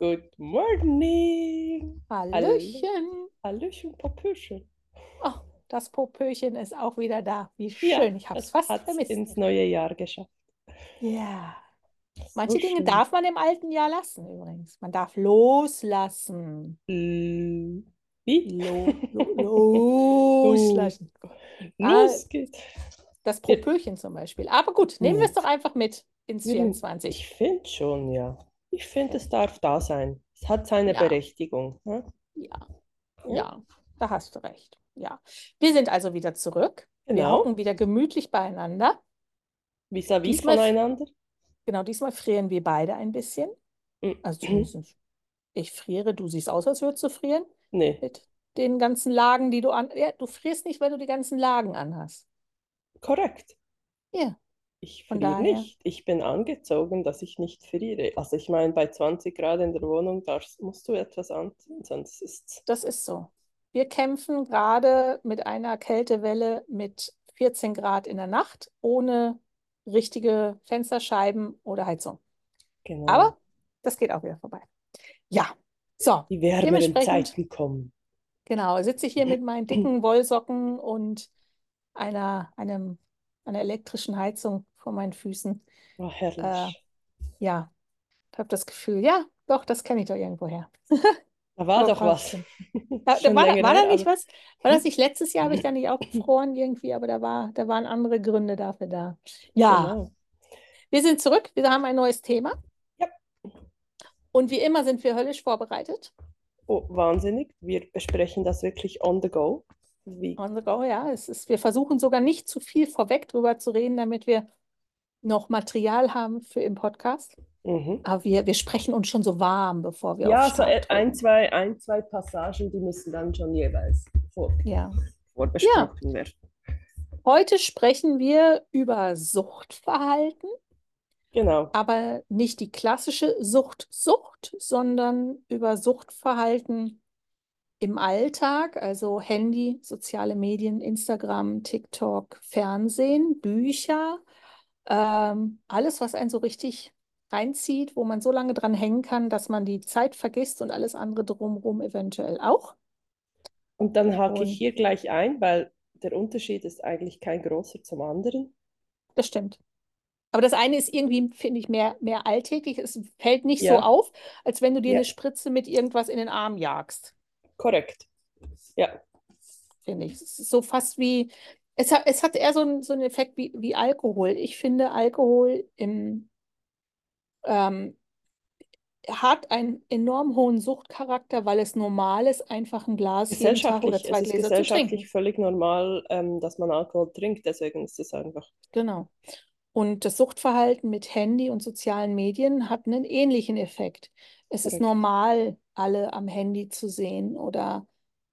Good morning. Hallöchen. Hallöchen, Popöchen. Oh, das Popöchen ist auch wieder da. Wie Ja, schön. Ich habe es fast vermisst. ins neue Jahr geschafft. Ja. So Manche Dinge schön. darf man im alten Jahr lassen übrigens. Man darf loslassen. Wie? Lo, lo, loslassen. Ah, Los geht's. das Popöchen zum Beispiel. Aber gut, nehmen wir es doch einfach mit ins wir, 24. ich finde schon, ja. Ich finde, es darf da sein. Es hat seine Ja, Berechtigung. Ne? ja, Ja, ja, da hast du recht. Ja. Wir sind also wieder zurück. Wir genau. hocken wieder gemütlich beieinander. Vis-à-vis Diesmal, voneinander. genau, diesmal frieren wir beide ein bisschen. Also zumindest ich friere, du siehst aus, als würdest du frieren Nee, mit den ganzen Lagen, die du an. Ja, du frierst nicht, weil du die ganzen Lagen anhast. korrekt. Ja, Ich friere nicht. Ich bin angezogen, dass ich nicht friere. Also ich meine, bei 20 Grad in der Wohnung darfst, musst du etwas anziehen, sonst ist das ist so. Wir kämpfen gerade mit einer Kältewelle mit 14 Grad in der Nacht, ohne richtige Fensterscheiben oder Heizung. genau. Aber das geht auch wieder vorbei. Ja, so, Die wärmeren Zeiten kommen. genau, sitze ich hier mit meinen dicken Wollsocken und einer, einem, einer elektrischen Heizung vor meinen Füßen. Oh, Äh, herrlich. ja, habe das Gefühl, ja, doch, das kenne ich doch irgendwoher. Da war doch was. da war, da, länger war da her, nicht was? War das nicht letztes Jahr? Habe ich da nicht auch gefroren irgendwie? Aber da war, da waren andere Gründe dafür da. Ja, genau. wir sind zurück. Wir haben ein neues Thema. Ja. Und wie immer sind wir höllisch vorbereitet. Oh, wahnsinnig. Wir besprechen das wirklich on the go. Wie, On the go, ja. Es ist, wir versuchen sogar nicht zu viel vorweg drüber zu reden, damit wir noch Material haben für im Podcast. mhm. Aber wir, wir sprechen uns schon so warm, bevor wir Ja, so ein, drücken. zwei, ein, zwei Passagen, die müssen dann schon jeweils vor, Ja. Ja. vorbesprochen werden. Heute sprechen wir über Suchtverhalten. Genau. aber nicht die klassische Sucht, Sucht, sondern über Suchtverhalten im Alltag, also Handy, soziale Medien, Instagram, TikTok, Fernsehen, Bücher, ähm, alles, was einen so richtig reinzieht, wo man so lange dran hängen kann, dass man die Zeit vergisst und alles andere drumherum eventuell auch. Und dann hake ich Und hier gleich ein, weil der Unterschied ist eigentlich kein großer zum anderen. das stimmt. Aber das eine ist irgendwie, finde ich, mehr, mehr alltäglich. Es fällt nicht so Ja, auf, als wenn du dir ja, eine Spritze mit irgendwas in den Arm jagst. Korrekt. Ja, finde ich. Ist so fast wie, es hat, es hat eher so, einen- so einen Effekt wie, wie Alkohol. Ich finde, Alkohol im, ähm, hat einen enorm hohen Suchtcharakter, weil es normal ist, einfach ein Glas jeden Tag oder zwei ist Gläser zu gesellschaftlich trinken. völlig normal, ähm, dass man Alkohol trinkt, deswegen ist es einfach. Genau. Und das Suchtverhalten mit Handy und sozialen Medien hat einen ähnlichen Effekt. Es ist Korrekt. normal, alle am Handy zu sehen oder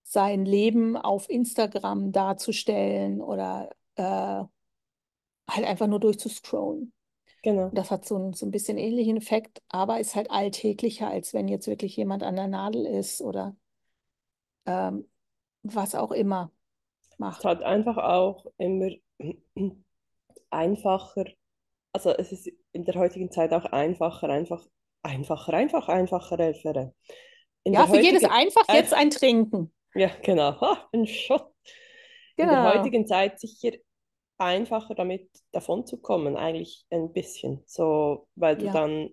sein Leben auf Instagram darzustellen oder äh, halt einfach nur durchzuscrollen. Genau. Das hat so ein, so ein bisschen ähnlichen Effekt, aber ist halt alltäglicher, als wenn jetzt wirklich jemand an der Nadel ist oder ähm, was auch immer Es macht. hat einfach auch immer einfacher, also es ist in der heutigen Zeit auch einfacher, einfach, einfacher, einfach, einfacher, einfacher. In Ja, für jedes einfach jetzt ein, Trinken. ja, genau, ha, ein Shot. In der Genau. heutigen Zeit sicher einfacher damit davonzukommen, eigentlich ein bisschen. So, weil du Ja, dann,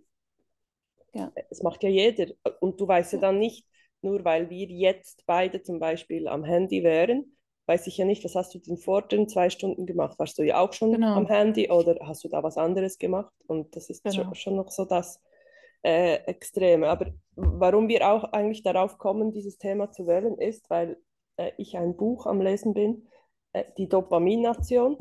ja, es macht ja jeder. Und du weißt ja ja, dann nicht, nur weil wir jetzt beide zum Beispiel am Handy wären, weiß ich ja nicht, was hast du den zwei Stunden gemacht? Warst du ja auch schon am genau, Handy oder hast du da was anderes gemacht? Und das ist schon, genau. schon noch so das äh, Extreme. Aber warum wir auch eigentlich darauf kommen, dieses Thema zu wählen, ist, weil äh, ich ein Buch am Lesen bin, äh, die Dopamination,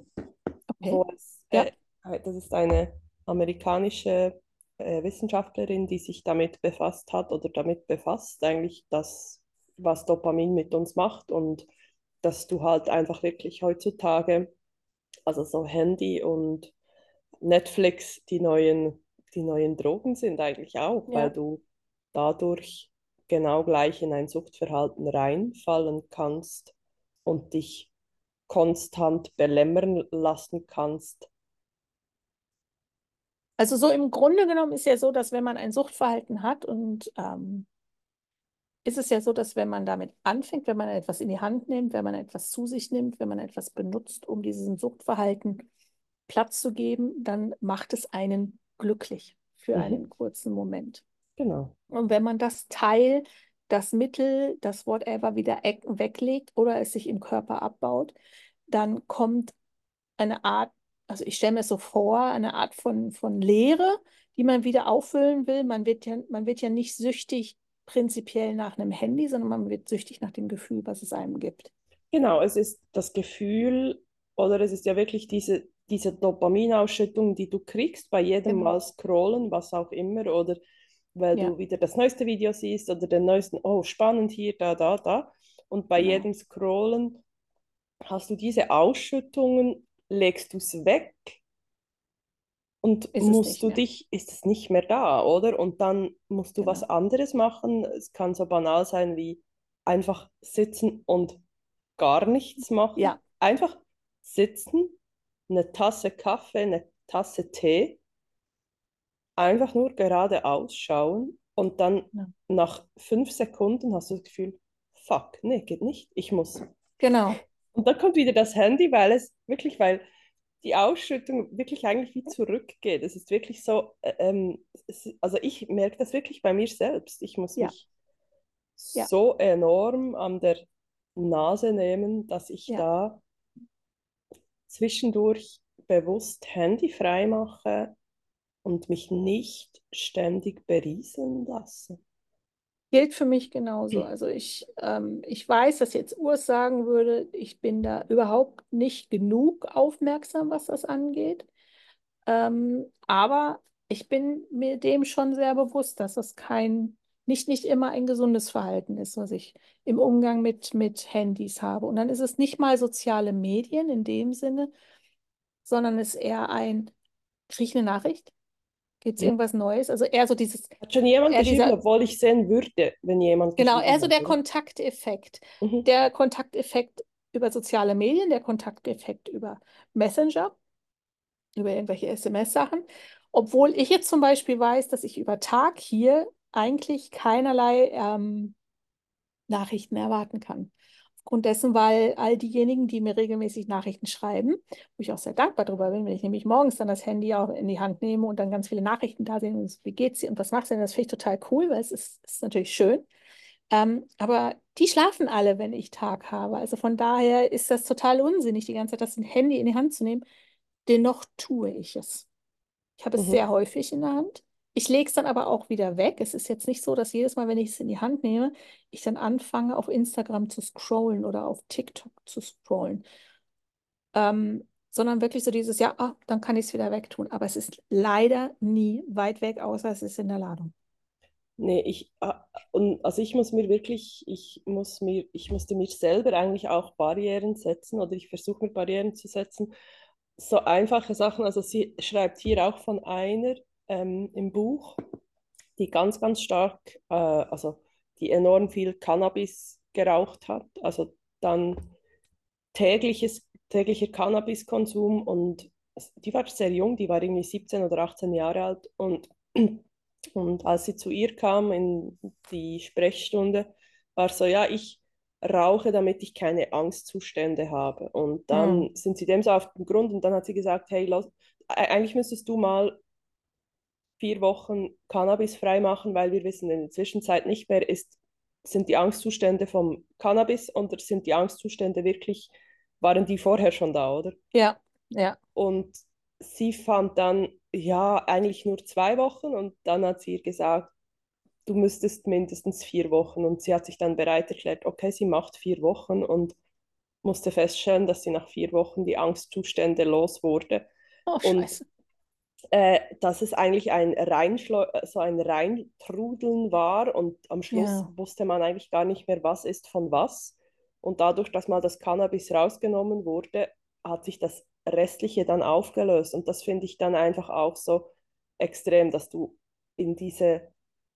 Okay. es, Ja, äh, das ist eine amerikanische äh, Wissenschaftlerin, die sich damit befasst hat oder damit befasst, eigentlich das, was Dopamin mit uns macht und dass du halt einfach wirklich heutzutage, also so Handy und Netflix, die neuen, die neuen Drogen sind eigentlich auch, weil ja, du dadurch genau gleich in ein Suchtverhalten reinfallen kannst und dich konstant belämmern lassen kannst. Also so im Grunde genommen ist ja so, dass wenn man ein Suchtverhalten hat und ähm, ist es ja so, dass wenn man damit anfängt, wenn man etwas in die Hand nimmt, wenn man etwas zu sich nimmt, wenn man etwas benutzt, um diesem Suchtverhalten Platz zu geben, dann macht es einen glücklich für Mhm. einen kurzen Moment. Genau. Und wenn man das Teil, das Mittel, das whatever wieder e- weglegt oder es sich im Körper abbaut, dann kommt eine Art, also ich stelle mir so vor, eine Art von, von Leere, die man wieder auffüllen will. Man wird ja, man wird ja nicht süchtig prinzipiell nach einem Handy, sondern man wird süchtig nach dem Gefühl, was es einem gibt. Genau, es ist das Gefühl oder es ist ja wirklich diese, diese Dopaminausschüttung, die du kriegst bei jedem Genau. Mal scrollen, was auch immer, oder weil Ja. du wieder das neueste Video siehst oder den neuesten, oh, spannend hier, da, da, da. Und bei Genau. jedem Scrollen hast du diese Ausschüttungen, legst du es weg und Ist musst du mehr. dich, ist es nicht mehr da, oder? Und dann musst du was Genau. anderes machen. Es kann so banal sein wie einfach sitzen und gar nichts machen. Ja, Einfach sitzen, eine Tasse Kaffee, eine Tasse Tee, einfach nur geradeaus schauen und dann ja. nach fünf Sekunden hast du das Gefühl, fuck, nee, geht nicht, ich muss. Genau. Und dann kommt wieder das Handy, weil es wirklich, weil die Ausschüttung wirklich eigentlich wie zurückgeht. Es ist wirklich so, äh, ähm, es, also ich merke das wirklich bei mir selbst. Ich muss Ja, mich ja, so enorm an der Nase nehmen, dass ich da zwischendurch bewusst Handy frei mache und mich nicht ständig berieseln lasse. Gilt für mich genauso. Also ich, ähm, ich weiß, dass jetzt Urs sagen würde, ich bin da überhaupt nicht genug aufmerksam, was das angeht. Ähm, aber ich bin mir dem schon sehr bewusst, dass das kein, nicht, nicht immer ein gesundes Verhalten ist, was ich im Umgang mit, mit Handys habe. Und dann ist es nicht mal soziale Medien in dem Sinne, sondern es ist eher ein, kriege ich eine Nachricht? Gibt es Mhm. irgendwas Neues? Also eher so dieses, Hat schon jemand geschrieben, dieser, obwohl ich sehen würde, wenn jemand genau, eher so der oder? Kontakteffekt. Mhm. Der Kontakteffekt über soziale Medien, der Kontakteffekt über Messenger, über irgendwelche SMS-Sachen. Obwohl ich jetzt zum Beispiel weiß, dass ich über Tag hier eigentlich keinerlei ähm, Nachrichten erwarten kann. Aufgrund dessen, weil all diejenigen, die mir regelmäßig Nachrichten schreiben, wo ich auch sehr dankbar darüber bin, wenn ich nämlich morgens dann das Handy auch in die Hand nehme und dann ganz viele Nachrichten da sind, und wie geht's dir und was machst du denn, das finde ich total cool, weil es ist, ist natürlich schön. Ähm, aber die schlafen alle, wenn ich Tag habe. Also von daher ist das total unsinnig, die ganze Zeit das Handy in die Hand zu nehmen. Dennoch tue ich es. Ich habe es Mhm. sehr häufig in der Hand. Ich lege es dann aber auch wieder weg. Es ist jetzt nicht so, dass jedes Mal, wenn ich es in die Hand nehme, ich dann anfange, auf Instagram zu scrollen oder auf TikTok zu scrollen. Ähm, sondern wirklich so dieses, ja, ah, dann kann ich es wieder wegtun. Aber es ist leider nie weit weg, außer es ist in der Ladung. Nee, ich, ah, und also ich muss mir wirklich, ich muss mir, ich musste mir selber eigentlich auch Barrieren setzen oder ich versuche mir Barrieren zu setzen. So einfache Sachen, also sie schreibt hier auch von einer ähm, im Buch, die ganz, ganz stark, äh, also die enorm viel Cannabis geraucht hat, also dann tägliches, täglicher Cannabiskonsum und die war sehr jung, die war irgendwie 17 oder 18 Jahre alt und, und als sie zu ihr kam in die Sprechstunde, war so, ja, ich rauche, damit ich keine Angstzustände habe. Und dann Hm. sind sie dem so auf den Grund und dann hat sie gesagt, hey, los, eigentlich müsstest du mal vier Wochen Cannabis frei machen, weil wir wissen in der Zwischenzeit nicht mehr, ist, sind die Angstzustände vom Cannabis oder sind die Angstzustände wirklich, waren die vorher schon da, oder? Ja, ja. Und sie fand dann, ja, eigentlich nur zwei Wochen und dann hat sie ihr gesagt, du müsstest mindestens vier Wochen. Und sie hat sich dann bereit erklärt, okay, sie macht vier Wochen und musste feststellen, dass sie nach vier Wochen die Angstzustände los wurde. Oh, Und scheiße. Äh, dass es eigentlich ein Reinschleu so ein Reintrudeln war und am Schluss Ja. wusste man eigentlich gar nicht mehr, was ist von was. Und dadurch, dass mal das Cannabis rausgenommen wurde, hat sich das Restliche dann aufgelöst. Und das finde ich dann einfach auch so extrem, dass du in diese,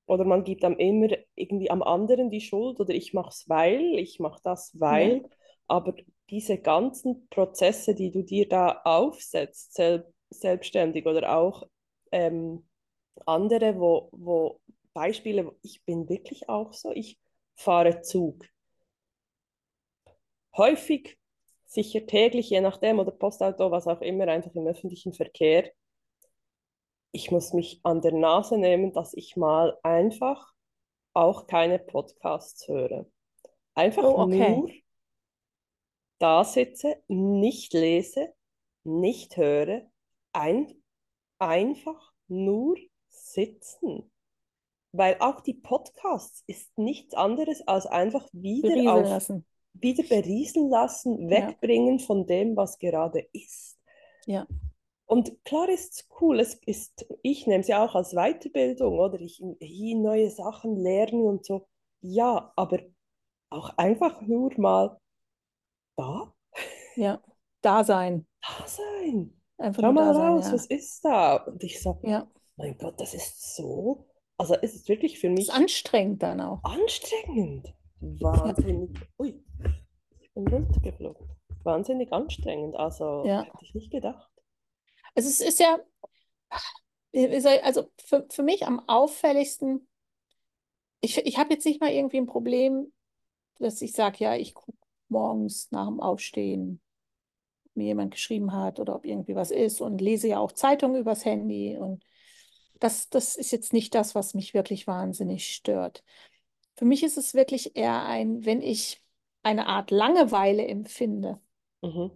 oder man gibt dann immer irgendwie am anderen die Schuld oder ich mache es weil, ich mache das Ja. weil, aber diese ganzen Prozesse, die du dir da aufsetzt, sel selbstständig oder auch ähm, andere, wo, wo Beispiele, ich bin wirklich auch so, ich fahre Zug. Häufig, sicher täglich, je nachdem, oder Postauto, was auch immer, einfach im öffentlichen Verkehr. Ich muss mich an der Nase nehmen, dass ich mal einfach auch keine Podcasts höre. Einfach Oh, okay. nur da sitze, nicht lese, nicht höre, ein, einfach nur sitzen. Weil auch die Podcasts ist nichts anderes als einfach wieder Berieseln auf lassen. wieder berieseln lassen, Ja. wegbringen von dem, was gerade ist. Ja. Und klar ist es cool, es ist, ich nehme es ja auch als Weiterbildung, oder ich hier neue Sachen lernen und so. Ja, aber auch einfach nur mal da, Ja. Da sein. da sein. Einfach Schau mal da sein, raus, ja. was ist da? Und ich so, Ja. mein Gott, das ist so, also es ist wirklich für Ist mich anstrengend dann auch. anstrengend. Wahnsinnig. Ui, ich bin runtergeflogen. Wahnsinnig anstrengend. Also Ja. hätte ich nicht gedacht. Also es ist ja, also für, für mich am auffälligsten, ich, ich habe jetzt nicht mal irgendwie ein Problem, dass ich sage, ja, ich gucke morgens nach dem Aufstehen, mir jemand geschrieben hat oder ob irgendwie was ist und lese ja auch Zeitungen übers Handy und das, das ist jetzt nicht das, was mich wirklich wahnsinnig stört. Für mich ist es wirklich eher ein, wenn ich eine Art Langeweile empfinde, Mhm.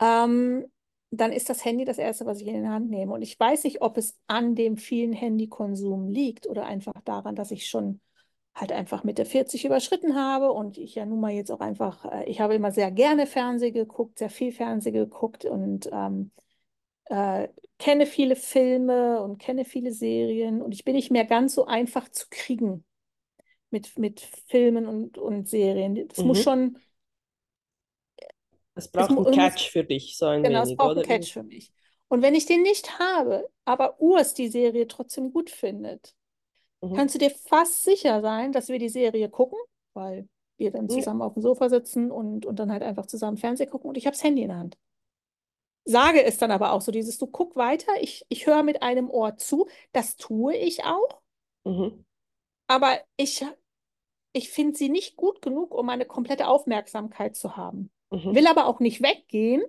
ähm, dann ist das Handy das Erste, was ich in die Hand nehme. Und ich weiß nicht, ob es an dem vielen Handykonsum liegt oder einfach daran, dass ich schon halt einfach Mitte 40 überschritten habe und ich ja nun mal jetzt auch einfach, äh, ich habe immer sehr gerne Fernsehen geguckt, sehr viel Fernsehen geguckt und ähm, äh, kenne viele Filme und kenne viele Serien und ich bin nicht mehr ganz so einfach zu kriegen mit, mit Filmen und, und Serien. Das muss Mhm. schon, Es braucht einen muss- Catch für dich, so ein genau, es wenig, braucht oder? einen Catch für mich. Und wenn ich den nicht habe, aber Urs die Serie trotzdem gut findet, Mhm. kannst du dir fast sicher sein, dass wir die Serie gucken, weil wir dann Ja. zusammen auf dem Sofa sitzen und, und dann halt einfach zusammen Fernsehen gucken und ich habe das Handy in der Hand. Sage es dann aber auch so, dieses, du guck weiter, ich, ich höre mit einem Ohr zu, das tue ich auch, Mhm. aber ich, ich finde sie nicht gut genug, um eine komplette Aufmerksamkeit zu haben. Mhm. Will aber auch nicht weggehen,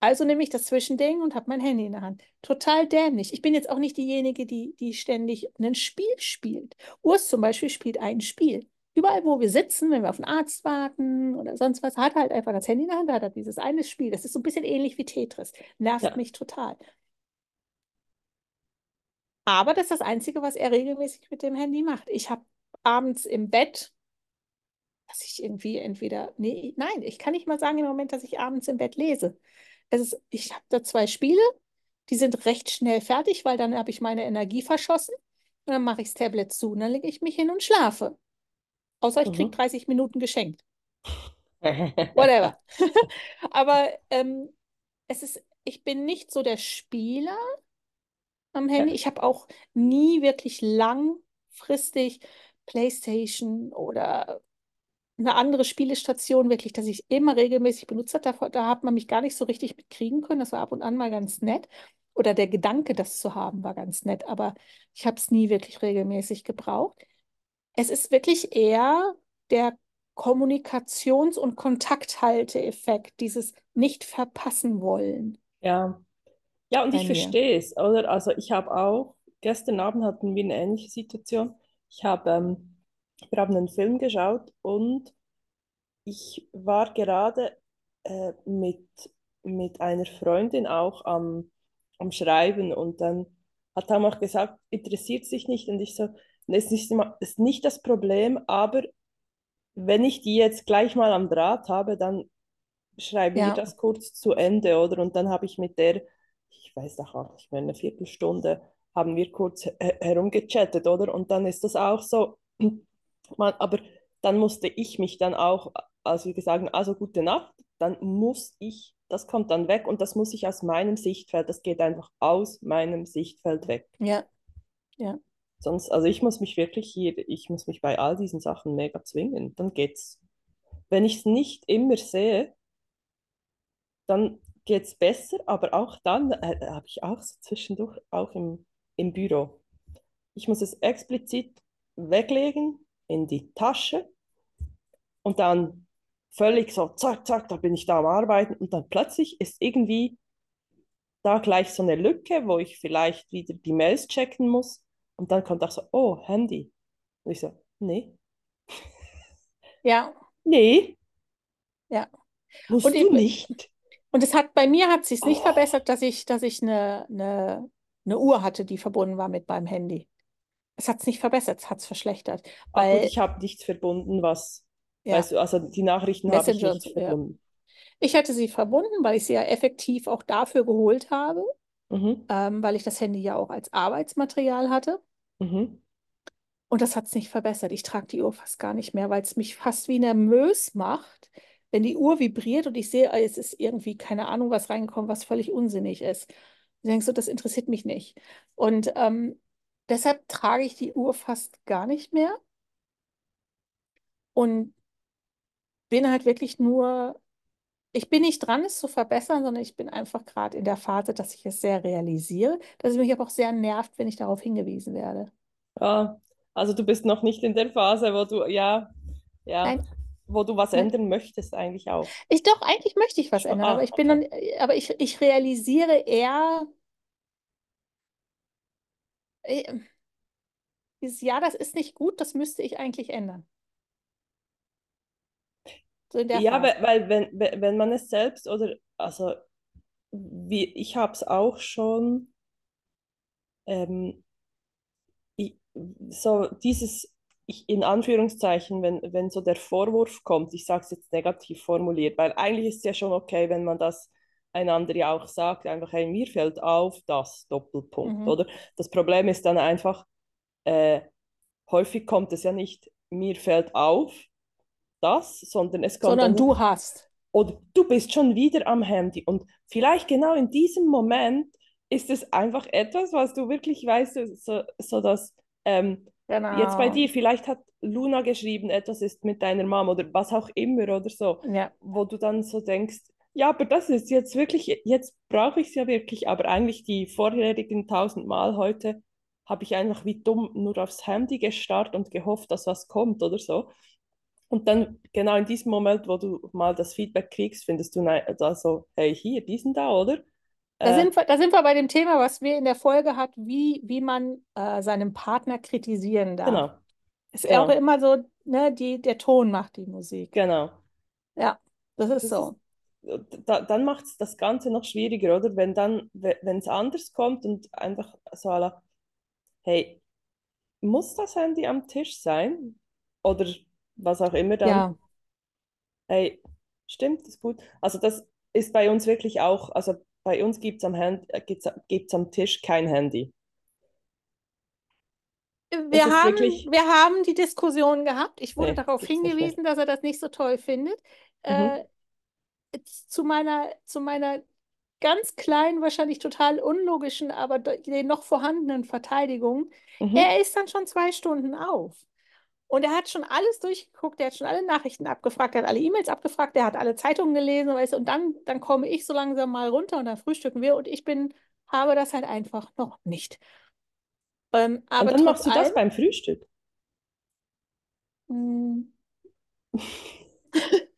also nehme ich das Zwischending und habe mein Handy in der Hand. Total dämlich. Ich bin jetzt auch nicht diejenige, die, die ständig ein Spiel spielt. Urs zum Beispiel spielt ein Spiel. Überall, wo wir sitzen, wenn wir auf einen Arzt warten oder sonst was, hat er halt einfach das Handy in der Hand, hat er dieses eine Spiel. Das ist so ein bisschen ähnlich wie Tetris. Nervt Ja. mich total. Aber das ist das Einzige, was er regelmäßig mit dem Handy macht. Ich habe abends im Bett, dass ich irgendwie entweder, nee, nein, ich kann nicht mal sagen im Moment, dass ich abends im Bett lese. Es ist, ich habe da zwei Spiele, die sind recht schnell fertig, weil dann habe ich meine Energie verschossen und dann mache ich das Tablet zu und dann lege ich mich hin und schlafe. Außer ich kriege Mhm. 30 Minuten geschenkt. Whatever. Aber ähm, es ist, ich bin nicht so der Spieler am Handy. Ich habe auch nie wirklich langfristig PlayStation oder eine andere Spielestation wirklich, dass ich immer regelmäßig benutzt habe. Da, da hat man mich gar nicht so richtig mitkriegen können. Das war ab und an mal ganz nett. Oder der Gedanke, das zu haben, war ganz nett. Aber ich habe es nie wirklich regelmäßig gebraucht. Es ist wirklich eher der Kommunikations- und Kontakthalteeffekt, dieses nicht verpassen wollen Ja. Ja, und bei ich verstehe es, oder? Also ich habe auch, gestern Abend hatten wir eine ähnliche Situation. Ich habe, ähm, wir haben einen Film geschaut und ich war gerade äh, mit, mit einer Freundin auch am, am Schreiben und dann hat er auch gesagt, interessiert sich nicht und ich so, ist nicht, ist nicht das Problem, aber wenn ich die jetzt gleich mal am Draht habe, dann schreiben wir Ja, das kurz zu Ende, oder? Und dann habe ich mit der, ich weiß doch auch nicht mehr, eine Viertelstunde, haben wir kurz he- herumgechattet, oder? Und dann ist das auch so, man, aber dann musste ich mich dann auch, als wir gesagt also gute Nacht, dann muss ich, das kommt dann weg und das muss ich aus meinem Sichtfeld, das geht einfach aus meinem Sichtfeld weg. ja, ja. Sonst, also ich muss mich wirklich hier, ich muss mich bei all diesen Sachen mega zwingen, dann geht's. Wenn ich es nicht immer sehe, dann geht es besser, aber auch dann äh, habe ich auch so zwischendurch auch im, im Büro. Ich muss es explizit weglegen in die Tasche und dann völlig so, zack, zack, da bin ich da am Arbeiten und dann plötzlich ist irgendwie da gleich so eine Lücke, wo ich vielleicht wieder die Mails checken muss und dann kommt auch so, oh, Handy. Und ich so, nee. Ja. Nee. Ja. Musst und du nicht. Und es hat bei mir hat sich nicht oh. verbessert, dass ich, dass ich eine, eine, eine Uhr hatte, die verbunden war mit meinem Handy. Es hat es nicht verbessert, es hat es verschlechtert. Weil, gut, ich habe nichts verbunden, was, ja. weißt du, also die Nachrichten habe ich nicht verbunden. Ja. Ich hatte sie verbunden, weil ich sie ja effektiv auch dafür geholt habe, mhm. ähm, weil ich das Handy ja auch als Arbeitsmaterial hatte. Mhm. Und das hat es nicht verbessert. Ich trage die Uhr fast gar nicht mehr, weil es mich fast wie nervös macht, wenn die Uhr vibriert und ich sehe, es ist irgendwie keine Ahnung, was reingekommen, was völlig unsinnig ist. Du denkst so, das interessiert mich nicht. Und ähm, deshalb trage ich die Uhr fast gar nicht mehr und bin halt wirklich nur ich bin nicht dran, es zu verbessern, sondern ich bin einfach gerade in der Phase, dass ich es sehr realisiere, dass es mich aber auch sehr nervt, wenn ich darauf hingewiesen werde. Ja, also du bist noch nicht in der Phase, wo du, ja, ja, Nein. wo du was Nein. ändern möchtest eigentlich auch. Ich doch, eigentlich möchte ich was ändern, ah, aber ich bin okay. dann, aber ich, ich realisiere eher, äh, ja, das ist nicht gut, das müsste ich eigentlich ändern. So ja, Phase. weil, wenn, wenn man es selbst oder, also wie, ich habe es auch schon, ähm, ich, so dieses, ich, in Anführungszeichen, wenn, wenn so der Vorwurf kommt, ich sage es jetzt negativ formuliert, weil eigentlich ist es ja schon okay, wenn man das einander ja auch sagt, einfach, hey, mir fällt auf das, Doppelpunkt, mhm. oder? Das Problem ist dann einfach, äh, häufig kommt es ja nicht, mir fällt auf, das, sondern es kommt. Sondern dann, du hast. Oder du bist schon wieder am Handy. Und vielleicht genau in diesem Moment ist es einfach etwas, was du wirklich weißt, so, so dass ähm, genau. jetzt bei dir, vielleicht hat Luna geschrieben, etwas ist mit deiner Mom oder was auch immer oder so, ja. wo du dann so denkst, ja, aber das ist jetzt wirklich, jetzt brauche ich es ja wirklich, aber eigentlich die vorherigen tausend Mal heute habe ich einfach wie dumm nur aufs Handy gestarrt und gehofft, dass was kommt oder so. Und dann genau in diesem Moment, wo du mal das Feedback kriegst, findest du da so, hey, hier, diesen da, oder? Da, äh, sind wir, da sind wir bei dem Thema, was wir in der Folge hat, wie, wie man äh, seinen Partner kritisieren darf. Genau. Ist genau. auch immer so, ne, die, der Ton macht die Musik. Genau. Ja, das ist das so. Ist, da, dann macht es das Ganze noch schwieriger, oder? Wenn dann, wenn es anders kommt und einfach so, la, hey, muss das Handy am Tisch sein? Oder was auch immer dann. Ja. Hey, stimmt, das ist gut. Also das ist bei uns wirklich auch, also bei uns gibt es am, Hand, gibt's, am Tisch kein Handy. Wir haben, wirklich... wir haben die Diskussion gehabt. Ich wurde nee, darauf hingewiesen, dass er das nicht so toll findet. Mhm. Äh, zu, meiner, zu meiner ganz kleinen, wahrscheinlich total unlogischen, aber den noch vorhandenen Verteidigung. Mhm. Er ist dann schon zwei Stunden auf. Und er hat schon alles durchgeguckt, er hat schon alle Nachrichten abgefragt, er hat alle E-Mails abgefragt, er hat alle Zeitungen gelesen, weißt, und dann, dann komme ich so langsam mal runter und dann frühstücken wir und ich bin, habe das halt einfach noch nicht. Ähm, aber und dann machst du das beim Frühstück?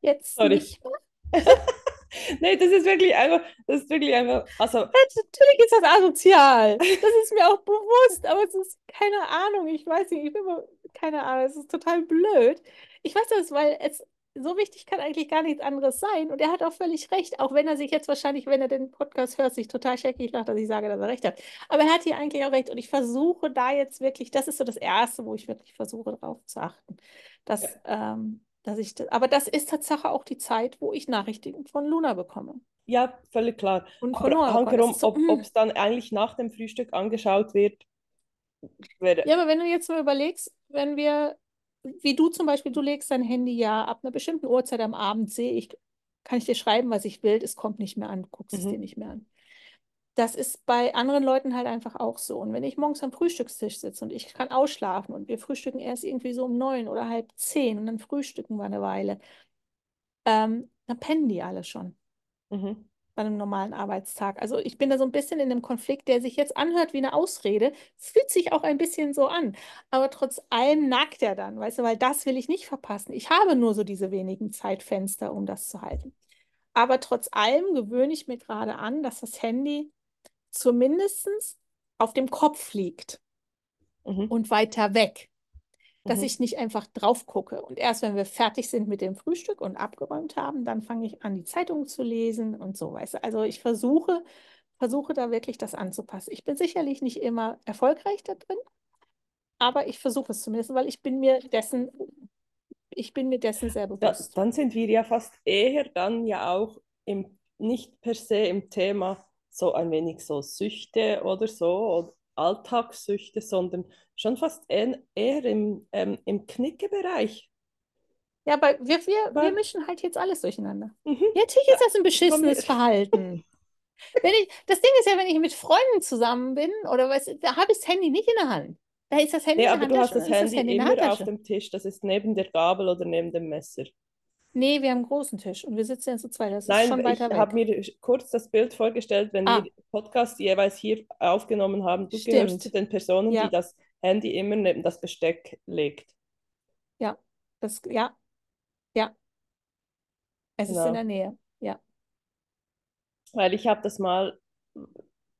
Jetzt Sorry. nicht mehr. nee, das ist wirklich einfach, das ist wirklich einfach, also. Natürlich ist das asozial. Das ist mir auch bewusst, aber es ist keine Ahnung, ich weiß nicht, ich bin immer, keine Ahnung, es ist total blöd. Ich weiß das, weil es so wichtig kann eigentlich gar nichts anderes sein. Und er hat auch völlig recht, auch wenn er sich jetzt wahrscheinlich, wenn er den Podcast hört, sich total scheckig lacht, dass ich sage, dass er recht hat. Aber er hat hier eigentlich auch recht. Und ich versuche da jetzt wirklich, das ist so das Erste, wo ich wirklich versuche, darauf zu achten, dass, ja. ähm, dass ich das, aber das ist tatsächlich auch die Zeit, wo ich Nachrichten von Luna bekomme. Ja, völlig klar. Und von aber Hankerum, so, ob es hm. dann eigentlich nach dem Frühstück angeschaut wird. Wäre... Ja, aber wenn du jetzt mal überlegst, wenn wir, wie du zum Beispiel, du legst dein Handy ja ab einer bestimmten Uhrzeit am Abend, sehe ich, kann ich dir schreiben, was ich will, es kommt nicht mehr an, guckst mhm. es dir nicht mehr an das ist bei anderen Leuten halt einfach auch so. Und wenn ich morgens am Frühstückstisch sitze und ich kann ausschlafen und wir frühstücken erst irgendwie so um neun oder halb zehn und dann frühstücken wir eine Weile, ähm, dann pennen die alle schon. Mhm. bei einem normalen Arbeitstag. Also ich bin da so ein bisschen in einem Konflikt, der sich jetzt anhört wie eine Ausrede, fühlt sich auch ein bisschen so an. Aber trotz allem nagt er dann, weißt du, weil das will ich nicht verpassen. Ich habe nur so diese wenigen Zeitfenster, um das zu halten. Aber trotz allem gewöhne ich mir gerade an, dass das Handy zumindest auf dem Kopf liegt Mhm. und weiter weg. Dass Mhm. ich nicht einfach drauf gucke. Und erst wenn wir fertig sind mit dem Frühstück und abgeräumt haben, dann fange ich an, die Zeitung zu lesen und so, weißt du. Also ich versuche, versuche da wirklich das anzupassen. Ich bin sicherlich nicht immer erfolgreich da drin, aber ich versuche es zumindest, weil ich bin mir dessen, ich bin mir dessen sehr Da, bewusst. dann sind wir ja fast eher dann ja auch im, nicht per se im Thema so ein wenig so Süchte oder so, oder Alltagssüchte, sondern schon fast eher, im, ähm, im Knickebereich. Ja, aber wir, wir, wir Weil- mischen halt jetzt alles durcheinander. Mhm. Ja, natürlich ist das ein beschissenes Verhalten. Wenn ich, das Ding ist ja, wenn ich mit Freunden zusammen bin oder was, da habe ich das Handy nicht in der Hand. Da ist das Handy Nee, in aber der du hast das Handy in der immer auf dem Tisch, das ist neben der Gabel oder neben dem Messer. Nee, wir haben einen großen Tisch und wir sitzen jetzt zu zweit. Das ist Nein, schon ich weiter habe weg. mir kurz das Bild vorgestellt, wenn Ah. wir Podcast jeweils hier aufgenommen haben. Du gehörst Stimmt. zu den Personen, Ja. die das Handy immer neben das Besteck legt. Ja, das, ja, ja. Es ist in Genau. der Nähe. Ja. Weil ich habe das mal,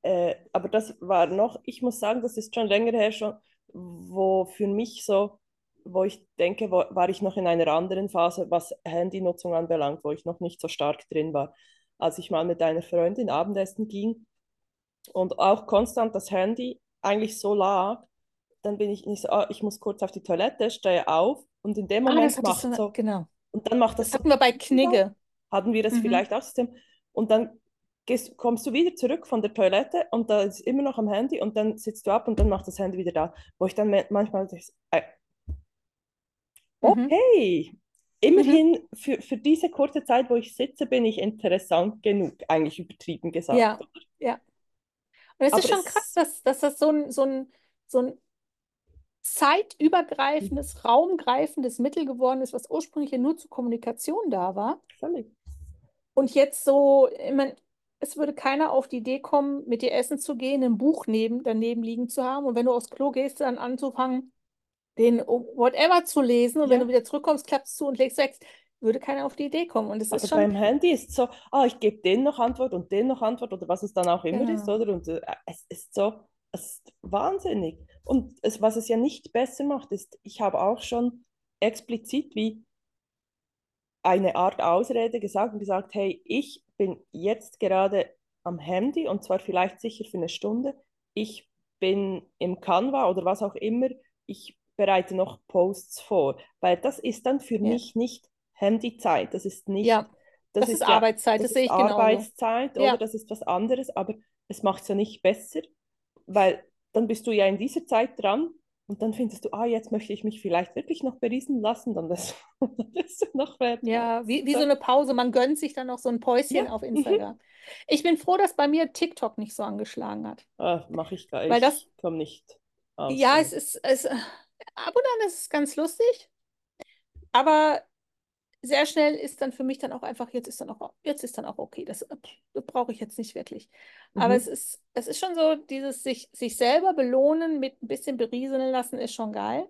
äh, aber das war noch, ich muss sagen, das ist schon länger her schon, wo für mich so, wo ich denke, wo, war ich noch in einer anderen Phase, was Handynutzung anbelangt, wo ich noch nicht so stark drin war. Als ich mal mit einer Freundin Abendessen ging und auch konstant das Handy eigentlich so lag, dann bin ich nicht so, ah, ich muss kurz auf die Toilette, stehe auf und in dem Ah, Moment hattest macht du, so, genau. und dann macht das Das so hatten wir bei Knigge. hatten wir das Mhm. vielleicht auch System. Und dann gehst, kommst du wieder zurück von der Toilette und da ist immer noch am Handy und dann sitzt du ab und dann macht das Handy wieder da. Wo ich dann manchmal Mhm. okay, immerhin für, für diese kurze Zeit, wo ich sitze, bin ich interessant genug, eigentlich übertrieben gesagt. Ja, ja. Und es Aber ist schon es- krass, dass, dass das so ein, so ein, so ein zeitübergreifendes, raumgreifendes Mittel geworden ist, was ursprünglich ja nur zur Kommunikation da war. Völlig. Und jetzt so, ich mein, es würde keiner auf die Idee kommen, mit dir essen zu gehen, ein Buch neben, daneben liegen zu haben und wenn du aufs Klo gehst, dann anzufangen, den whatever zu lesen und wenn Ja. du wieder zurückkommst, klappst du und legst weg. Würde keiner auf die Idee kommen. Und es Aber ist schon, beim Handy ist so, ah, ich gebe den noch Antwort und den noch Antwort oder was es dann auch immer Genau. ist, oder? Und äh, es ist so, es ist wahnsinnig. Und es, was es ja nicht besser macht, ist, ich habe auch schon explizit wie eine Art Ausrede gesagt und gesagt, hey, ich bin jetzt gerade am Handy und zwar vielleicht sicher für eine Stunde. Ich bin im Canva oder was auch immer. Ich bereite noch Posts vor, weil das ist dann für Ja. mich nicht Handyzeit. Das ist nicht, ja, das, das ist ja, Arbeitszeit, das das sehe ist ich genauso. Arbeitszeit oder das ist was anderes, aber es macht es ja nicht besser, weil dann bist du ja in dieser Zeit dran und dann findest du, ah, jetzt möchte ich mich vielleicht wirklich noch beriesen lassen, dann, bist du noch fertig. Ja, wie, wie so eine Pause. Man gönnt sich dann noch so ein Päuschen Ja, auf mhm. Instagram. Ich bin froh, dass bei mir TikTok nicht so angeschlagen hat. Ah, mache ich gar Weil ich das- komme nicht aus. Ja, es ist, es, ab und an ist es ganz lustig, aber sehr schnell ist dann für mich dann auch einfach, jetzt ist dann auch, jetzt ist dann auch okay, das, das brauche ich jetzt nicht wirklich. Aber Mhm. es ist, es ist schon so, dieses sich, sich selber belohnen mit ein bisschen berieseln lassen, ist schon geil.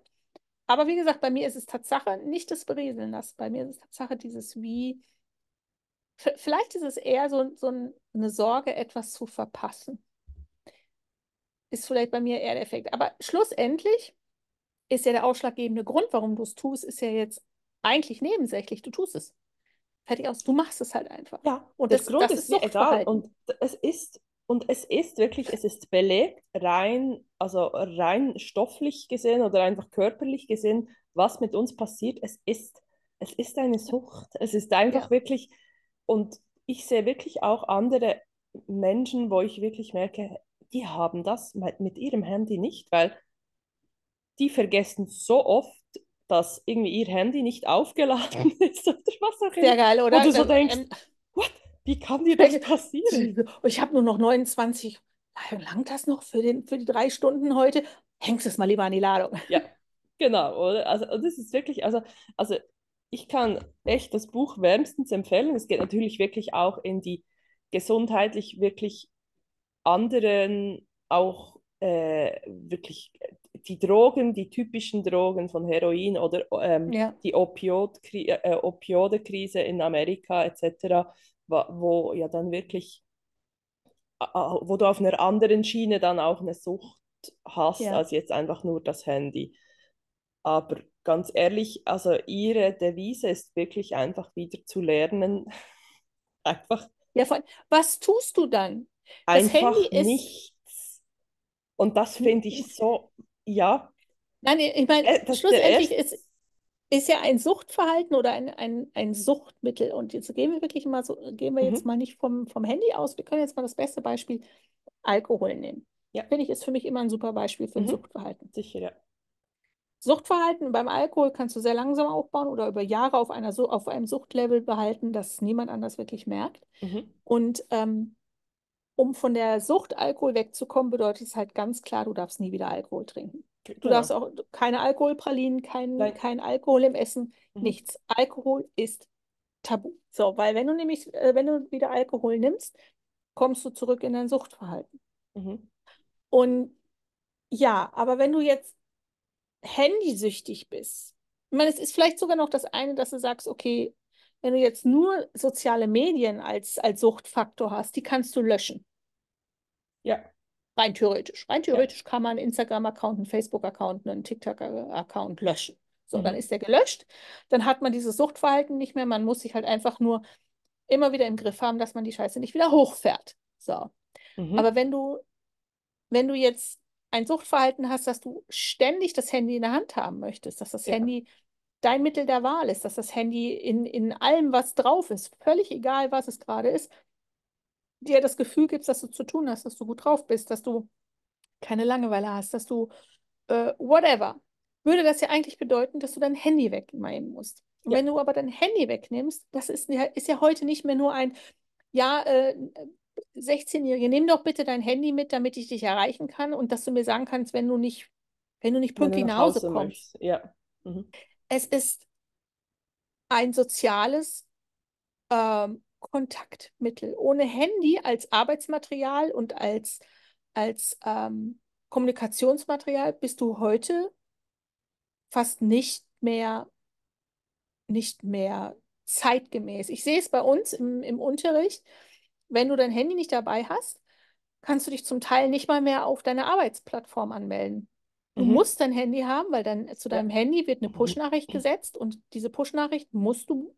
Aber wie gesagt, bei mir ist es Tatsache nicht das Berieseln lassen. Bei mir ist es Tatsache dieses wie, vielleicht ist es eher so, so ein- eine Sorge, etwas zu verpassen. Ist vielleicht bei mir eher der Effekt. Aber schlussendlich ist ja der ausschlaggebende Grund, warum du es tust, ist ja jetzt eigentlich nebensächlich. Du tust es. Fertig aus. Du machst es halt einfach. Ja, Und der das- Grund das ist ist mir egal. Und es ist, und es ist wirklich, es ist belegt, rein, also rein stofflich gesehen oder einfach körperlich gesehen, was mit uns passiert. Es ist, es ist eine Sucht. Es ist einfach Ja. wirklich, und ich sehe wirklich auch andere Menschen, wo ich wirklich merke, die haben das mit mit ihrem Handy nicht, weil die vergessen so oft, dass irgendwie ihr Handy nicht aufgeladen ist oder was auch Sehr immer. geil, oder? Wo du so denkst, What? Wie kann dir das passieren? Ich habe nur noch 29. Langt das noch für, den, für die drei Stunden heute? Hängst es mal lieber an die Ladung. Genau, oder? Also, und das ist wirklich, also, also ich kann echt das Buch wärmstens empfehlen. Es geht natürlich wirklich auch in die, gesundheitlich wirklich anderen auch äh, wirklich die Drogen, die typischen Drogen von Heroin oder ähm, Ja. die Opiod äh, Opiodekrise in Amerika etc., wo, ja dann wirklich, äh, wo du auf einer anderen Schiene dann auch eine Sucht hast, Ja. als jetzt einfach nur das Handy. Aber ganz ehrlich, also ihre Devise ist wirklich einfach wieder zu lernen, einfach, Ja, von, was tust du dann? Das einfach Handy ist, nichts. Und das finde ich so, ja, nein, ich meine, äh, das, schlussendlich erste, ist, ist ja ein Suchtverhalten oder ein, ein, ein Suchtmittel. Und jetzt gehen wir wirklich mal so, gehen wir jetzt mhm, mal nicht vom, vom Handy aus. Wir können jetzt mal das beste Beispiel Alkohol nehmen. ja, Finde ich, ist für mich immer ein super Beispiel für ein mhm, Suchtverhalten. sicher, ja. Suchtverhalten beim Alkohol kannst du sehr langsam aufbauen oder über Jahre auf einer, auf einem Suchtlevel behalten, dass niemand anders wirklich merkt. Mhm, Und ähm, um von der Sucht Alkohol wegzukommen, bedeutet es halt ganz klar, du darfst nie wieder Alkohol trinken. Du darfst genau. auch keine Alkoholpralinen, kein, Nein, kein Alkohol im Essen, mhm, nichts. Alkohol ist tabu. So, weil wenn du nämlich, äh, wenn du wieder Alkohol nimmst, kommst du zurück in dein Suchtverhalten. mhm, Und ja, aber wenn du jetzt handysüchtig bist, ich meine, es ist vielleicht sogar noch das eine, dass du sagst, okay, wenn du jetzt nur soziale Medien als, als Suchtfaktor hast, die kannst du löschen. ja, Rein theoretisch. Rein ja, theoretisch kann man einen Instagram-Account, einen Facebook-Account, einen TikTok-Account löschen. So, dann mhm, ist der gelöscht. Dann hat man dieses Suchtverhalten nicht mehr. Man muss sich halt einfach nur immer wieder im Griff haben, dass man die Scheiße nicht wieder hochfährt. So. mhm, Aber wenn du, wenn du jetzt ein Suchtverhalten hast, dass du ständig das Handy in der Hand haben möchtest, dass das ja, Handy dein Mittel der Wahl ist, dass das Handy in, in allem, was drauf ist, völlig egal, was es gerade ist, dir das Gefühl gibst, dass du zu tun hast, dass du gut drauf bist, dass du keine Langeweile hast, dass du äh, whatever, würde das ja eigentlich bedeuten, dass du dein Handy wegnehmen musst. Ja, wenn du aber dein Handy wegnimmst, das ist ja, ist ja heute nicht mehr nur ein, ja, äh, 16-Jährige, nimm doch bitte dein Handy mit, damit ich dich erreichen kann und dass du mir sagen kannst, wenn du nicht, wenn du nicht du pünktlich nach nach Hause Hause kommst. ja, mhm, Es ist ein soziales ähm, Kontaktmittel. Ohne Handy als Arbeitsmaterial und als, als ähm, Kommunikationsmaterial bist du heute fast nicht mehr, nicht mehr zeitgemäß. Ich sehe es bei uns im, im Unterricht. Wenn du dein Handy nicht dabei hast, kannst du dich zum Teil nicht mal mehr auf deine Arbeitsplattform anmelden. Du mhm, musst dein Handy haben, weil dann zu ja, deinem Handy wird eine mhm, Push-Nachricht gesetzt und diese Push-Nachricht musst du,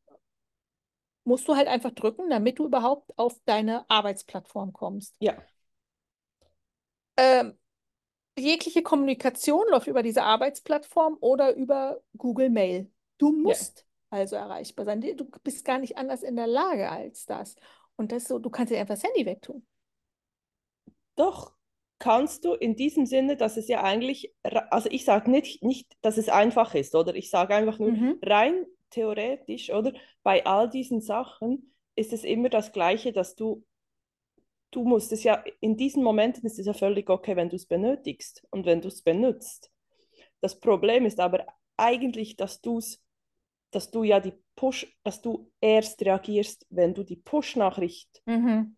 musst du halt einfach drücken, damit du überhaupt auf deine Arbeitsplattform kommst. ja, Ähm, jegliche Kommunikation läuft über diese Arbeitsplattform oder über Google Mail. Du ja. musst also erreichbar sein. Du bist gar nicht anders in der Lage als das. Und das so, du kannst dir einfach das Handy wegtun. Doch kannst du in diesem Sinne, dass es ja eigentlich, also ich sage nicht, nicht, dass es einfach ist, oder? Ich sage einfach nur Mhm. rein theoretisch, oder? Bei all diesen Sachen ist es immer das Gleiche, dass du, du musst es ja, in diesen Momenten ist es ja völlig okay, wenn du es benötigst und wenn du es benutzt. Das Problem ist aber eigentlich, dass du es, dass du ja die Push, dass du erst reagierst, wenn du die Push-Nachricht Mhm.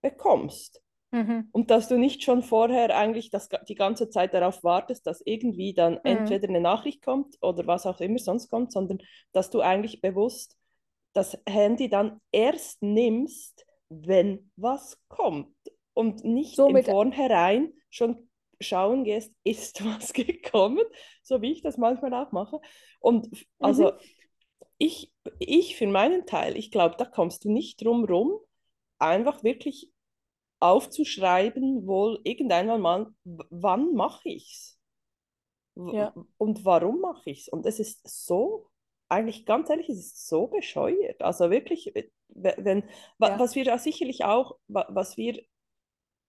bekommst. Mhm. Und dass du nicht schon vorher eigentlich das, die ganze Zeit darauf wartest, dass irgendwie dann Mhm. entweder eine Nachricht kommt oder was auch immer sonst kommt, sondern dass du eigentlich bewusst das Handy dann erst nimmst, wenn was kommt und nicht im Somit, Vornherein schon schauen gehst, ist was gekommen, so wie ich das manchmal auch mache. Und mhm. also ich, ich für meinen Teil, ich glaube, da kommst du nicht drum rum, einfach wirklich aufzuschreiben, wohl irgendwann mal, wann mache ich's? Ja, Und warum mache ich's? Und es ist so, eigentlich ganz ehrlich, es ist so bescheuert. Also wirklich, äh, we- wenn, ja, was wir da sicherlich auch, wa- was wir,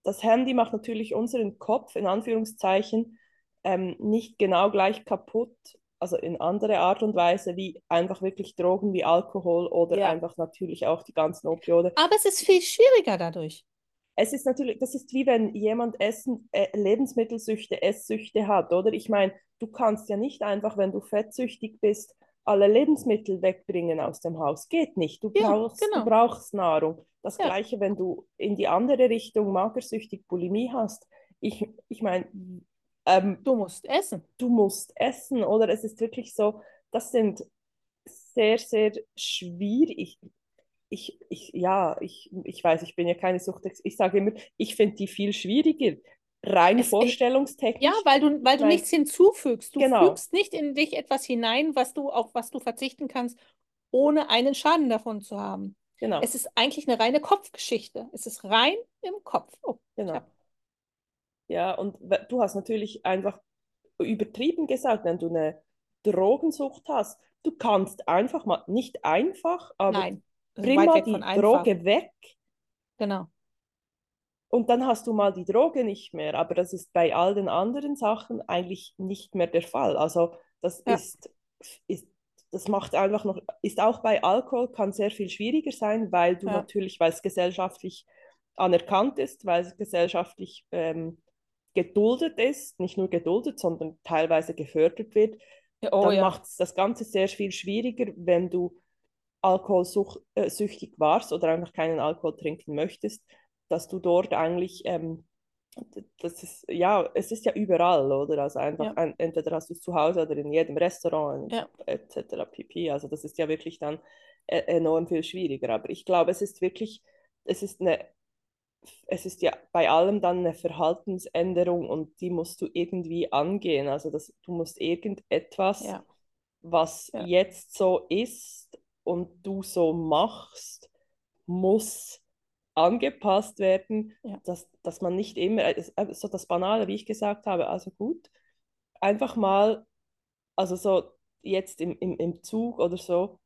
das Handy macht natürlich unseren Kopf, in Anführungszeichen, ähm, nicht genau gleich kaputt, also in andere Art und Weise, wie einfach wirklich Drogen wie Alkohol oder ja. einfach natürlich auch die ganzen Opioide. Aber es ist viel schwieriger dadurch. Es ist natürlich, das ist wie wenn jemand Essen, äh, Lebensmittelsüchte, Esssüchte hat, oder? Ich meine, du kannst ja nicht einfach, wenn du fettsüchtig bist, alle Lebensmittel wegbringen aus dem Haus. Geht nicht. Du Ja, brauchst, du genau. brauchst Nahrung. Das Ja. Gleiche, wenn du in die andere Richtung magersüchtig Bulimie hast. Ich, ich meine, ähm, Du musst essen. du musst essen oder es ist wirklich so, das sind sehr, sehr schwierig. Ich, ich, ja, ich, ich weiß, ich bin ja keine Sucht. Ich sage immer, ich finde die viel schwieriger. Rein Es- vorstellungstechnisch. Ja, weil du, weil du nichts hinzufügst. Du Genau. fügst nicht in dich etwas hinein, was du, auf was du verzichten kannst, ohne einen Schaden davon zu haben. Genau. Es ist eigentlich eine reine Kopfgeschichte. Es ist rein im Kopf. Oh, Genau. Ja. Ja, und du hast natürlich einfach übertrieben gesagt, wenn du eine Drogensucht hast, du kannst einfach mal, nicht einfach, aber nein, weit mal weg die. Droge weg Genau. und dann hast du mal die Droge nicht mehr. Aber das ist bei all den anderen Sachen eigentlich nicht mehr der Fall. Also das Ja. ist, ist, das macht einfach noch, ist auch bei Alkohol, kann sehr viel schwieriger sein, weil du Ja. natürlich, weil es gesellschaftlich anerkannt ist, weil es gesellschaftlich ähm, geduldet ist, nicht nur geduldet, sondern teilweise gefördert wird, Oh dann ja. macht es das Ganze sehr viel schwieriger, wenn du alkoholsüchtig warst oder einfach keinen Alkohol trinken möchtest, dass du dort eigentlich, ähm, das ist, ja, es ist ja überall, oder? Also einfach, Ja. ein, entweder hast du es zu Hause oder in jedem Restaurant Ja. etc. pp. Also das ist ja wirklich dann äh, enorm viel schwieriger. Aber ich glaube, es ist wirklich, es ist eine, es ist ja bei allem dann eine Verhaltensänderung und die musst du irgendwie angehen. Also das, du musst irgendetwas Ja. was Ja. jetzt so ist und du so machst, muss angepasst werden, Ja. dass, dass man nicht immer, es- äh, so das Banale, wie ich gesagt habe, also gut, einfach mal, also so jetzt im, im, im Zug oder so,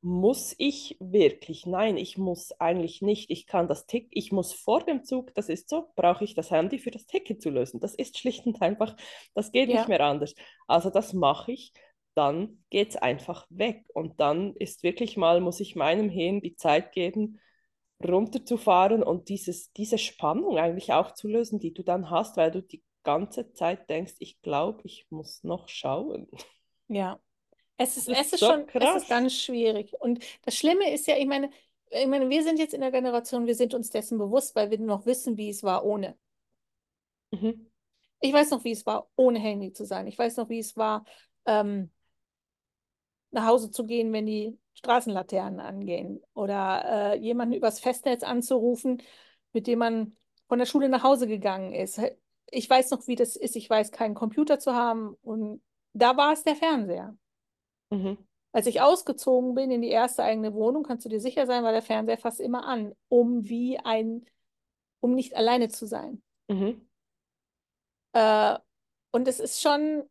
muss ich wirklich? Nein, ich muss eigentlich nicht. Ich kann das Ticket, ich muss vor dem Zug, das ist so, brauche ich das Handy für das Ticket zu lösen. Das ist schlicht und einfach, das geht Ja. nicht mehr anders. Also das mache ich, dann geht es einfach weg. Und dann ist wirklich mal, muss ich meinem Hirn die Zeit geben, runterzufahren und dieses, diese Spannung eigentlich auch zu lösen, die du dann hast, weil du die ganze Zeit denkst, ich glaube, ich muss noch schauen. Ja. Es ist, Das es ist ist schon, es krass. ist ganz schwierig. Und das Schlimme ist ja, ich meine, ich meine, wir sind jetzt in der Generation, wir sind uns dessen bewusst, weil wir noch wissen, wie es war ohne. Mhm. Ich weiß noch, wie es war, ohne Handy zu sein. Ich weiß noch, wie es war, ähm, nach Hause zu gehen, wenn die Straßenlaternen angehen oder äh, jemanden übers Festnetz anzurufen, mit dem man von der Schule nach Hause gegangen ist. Ich weiß noch, wie das ist. Ich weiß, keinen Computer zu haben und da war es der Fernseher. Mhm. Als ich ausgezogen bin in die erste eigene Wohnung, kannst du dir sicher sein, war der Fernseher fast immer an, um wie ein, um nicht alleine zu sein. Mhm. Äh, und es ist schon,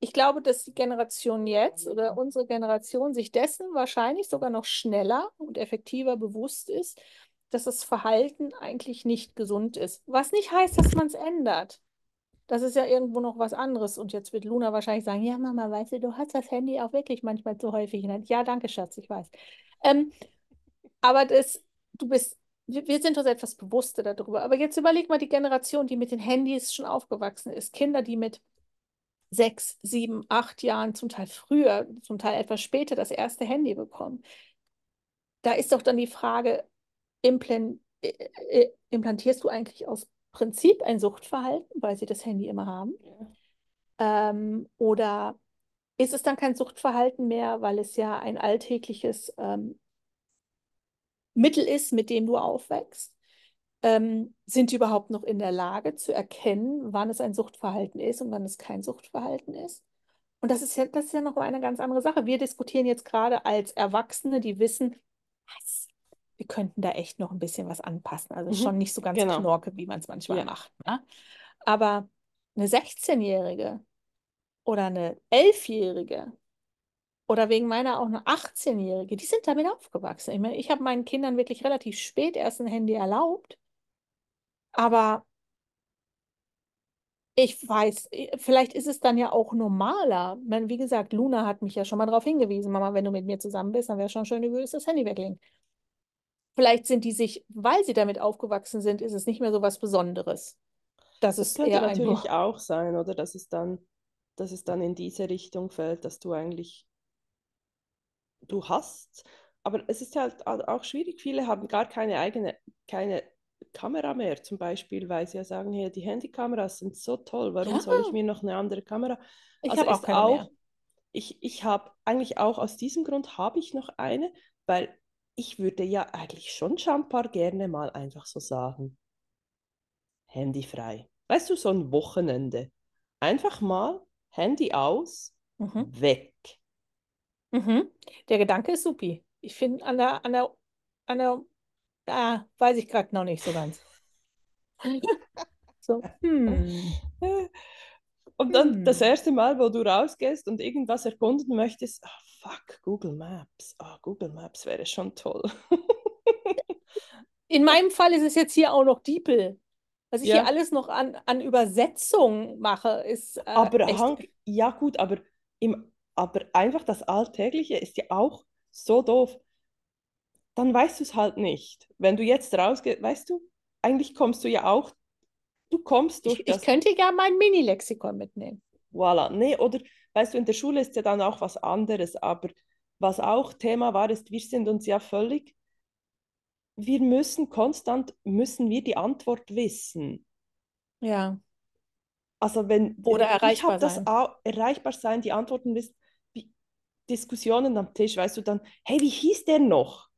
ich glaube, dass die Generation jetzt oder unsere Generation sich dessen wahrscheinlich sogar noch schneller und effektiver bewusst ist, dass das Verhalten eigentlich nicht gesund ist. Was nicht heißt, dass man es ändert. Das ist ja irgendwo noch was anderes. Und jetzt wird Luna wahrscheinlich sagen, ja, Mama, weißt du, du hast das Handy auch wirklich manchmal zu häufig. Ja, danke, Schatz, ich weiß. Ähm, aber das, du bist, wir sind uns etwas bewusster darüber. Aber jetzt überleg mal die Generation, die mit den Handys schon aufgewachsen ist. Kinder, die mit sechs, sieben, acht Jahren, zum Teil früher, zum Teil etwas später das erste Handy bekommen. Da ist doch dann die Frage, implan äh, äh, implantierst du eigentlich aus Prinzip ein Suchtverhalten, weil sie das Handy immer haben? Ja. Ähm, oder ist es dann kein Suchtverhalten mehr, weil es ja ein alltägliches ähm, Mittel ist, mit dem du aufwächst? Ähm, sind die überhaupt noch in der Lage zu erkennen, wann es ein Suchtverhalten ist und wann es kein Suchtverhalten ist? Und das ist ja, das ist ja noch eine ganz andere Sache. Wir diskutieren jetzt gerade als Erwachsene, die wissen, was, wir könnten da echt noch ein bisschen was anpassen. Also Mhm, schon nicht so ganz genau. knorke, wie man es manchmal Ja. macht. Ne? Aber eine 16-Jährige oder eine 11-Jährige oder wegen meiner auch eine 18-Jährige, die sind damit aufgewachsen. Ich meine, ich habe meinen Kindern wirklich relativ spät erst ein Handy erlaubt, aber ich weiß, vielleicht ist es dann ja auch normaler. Ich meine, wie gesagt, Luna hat mich ja schon mal darauf hingewiesen, Mama, wenn du mit mir zusammen bist, dann wäre schon schön, du würdest das Handy weglegen. Vielleicht sind die sich, weil sie damit aufgewachsen sind, ist es nicht mehr so was Besonderes. Das Das ist könnte eher natürlich auch sein, oder? Dass es dann dass es dann in diese Richtung fällt, dass du eigentlich, du hast, aber es ist halt auch schwierig, viele haben gar keine eigene, keine Kamera mehr zum Beispiel, weil sie ja sagen, hey, die Handykameras sind so toll, warum Ja. soll ich mir noch eine andere Kamera? Ich Also habe auch keine mehr. ich, ich habe eigentlich auch aus diesem Grund habe ich noch eine, weil ich würde ja eigentlich schon Champar gerne mal einfach so sagen, handyfrei. Weißt du, so ein Wochenende. Einfach mal Handy aus, Mhm. weg. Mhm. Der Gedanke ist supi. Ich finde an der, an der, an der, ah, weiß ich gerade noch nicht so ganz. So, hm, Und dann das hm. erste Mal, wo du rausgehst und irgendwas erkunden möchtest, ah, fuck, Google Maps. Ah, Google Maps wäre schon toll. In meinem Fall ist es jetzt hier auch noch DeepL. Was ich hier Ja, alles noch an, an Übersetzung mache, ist äh, aber. Hank, ja gut, aber, im, aber einfach das Alltägliche ist ja auch so doof. Dann weißt du es halt nicht. Wenn du jetzt rausgehst, weißt du, eigentlich kommst du ja auch, du kommst durch Ich, ich das, könnte ja mein Mini-Lexikon mitnehmen. voilà, nee, oder weißt du, in der Schule ist ja dann auch was anderes, aber was auch Thema war, ist, wir sind uns ja völlig, wir müssen konstant, müssen wir die Antwort wissen. Ja. Also wenn, Oder ich erreichbar habe das sein. auch, erreichbar sein, die Antworten wissen, Diskussionen am Tisch, weißt du dann, hey, wie hieß der noch?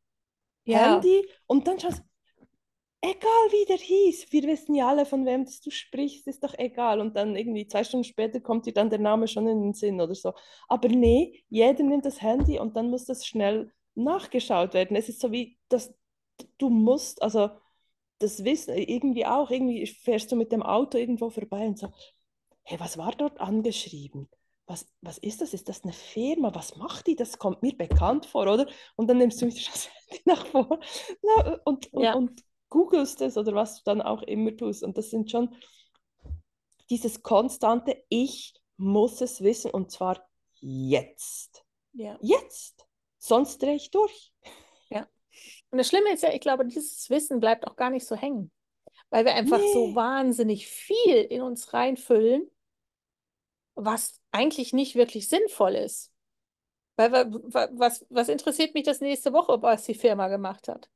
Ja, Handy und dann schaust egal wie der hieß, wir wissen ja alle, von wem du sprichst, ist doch egal. Und dann irgendwie zwei Stunden später kommt dir dann der Name schon in den Sinn oder so. Aber nee, jeder nimmt das Handy und dann muss das schnell nachgeschaut werden. Es ist so wie, dass du musst, also das Wissen irgendwie auch, irgendwie fährst du mit dem Auto irgendwo vorbei und so, hey, was war dort angeschrieben? Was, was ist das? Ist das eine Firma? Was macht die? Das kommt mir bekannt vor, oder? Und dann nimmst du wieder das Handy nach vor Na, und, und, ja, und googelst es oder was du dann auch immer tust. Und das sind schon dieses konstante, ich muss es wissen und zwar jetzt. ja, Jetzt. Sonst drehe ich durch. ja. Und das Schlimme ist ja, ich glaube, dieses Wissen bleibt auch gar nicht so hängen, weil wir einfach so Nee. wahnsinnig viel in uns reinfüllen, was eigentlich nicht wirklich sinnvoll ist. Weil wa- wa- was, was interessiert mich das nächste Woche, was die Firma gemacht hat?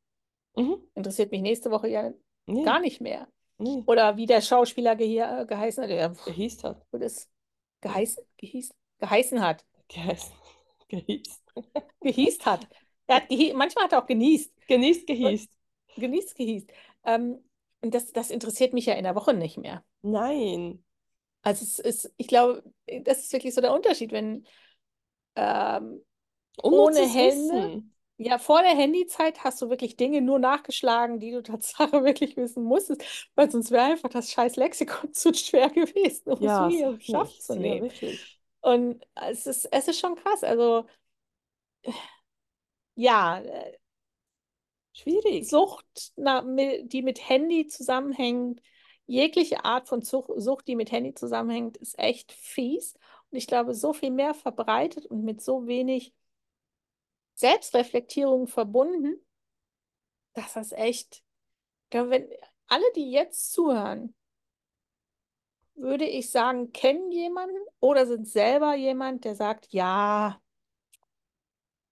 Mhm. Interessiert mich nächste Woche ja Nee. gar nicht mehr. Nee. Oder wie der Schauspieler ge äh, geheißen hat, der Er hieß halt. das geheißen, gehieß, geheißen hat, Geheißen. Gehießt. gehießt hat. Er hat gehe manchmal hat er auch genießt. Genießt, gehießt. Genießt, gehießt. Ähm, und das, das interessiert mich ja in der Woche nicht mehr. Nein. Also es ist, ich glaube, das ist wirklich so der Unterschied, wenn ähm, ohne Hände, ja, vor der Handyzeit hast du wirklich Dinge nur nachgeschlagen, die du Tatsache wirklich wissen musstest, weil sonst wäre einfach das scheiß Lexikon zu schwer gewesen, um es Ja, hier sag Schaft nichts. zu nehmen. Und es ist, es ist schon krass. Also ja, äh, Schwierig. Sucht, na, die mit Handy zusammenhängt, jegliche Art von Such- Sucht, die mit Handy zusammenhängt, ist echt fies. Und ich glaube, so viel mehr verbreitet und mit so wenig Selbstreflektierung verbunden, dass das echt, ich glaube, wenn alle, die jetzt zuhören, würde ich sagen, kennen jemanden oder sind selber jemand, der sagt, ja,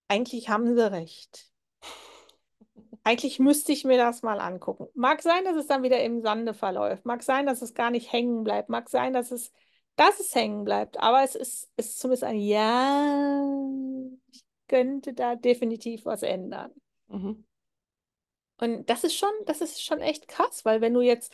eigentlich haben sie recht. Eigentlich müsste ich mir das mal angucken. Mag sein, dass es dann wieder im Sande verläuft. Mag sein, dass es gar nicht hängen bleibt. Mag sein, dass es, dass es hängen bleibt. Aber es ist, ist zumindest ein Ja, ich könnte da definitiv was ändern. Mhm. Und das ist schon, das ist schon echt krass, weil wenn du jetzt,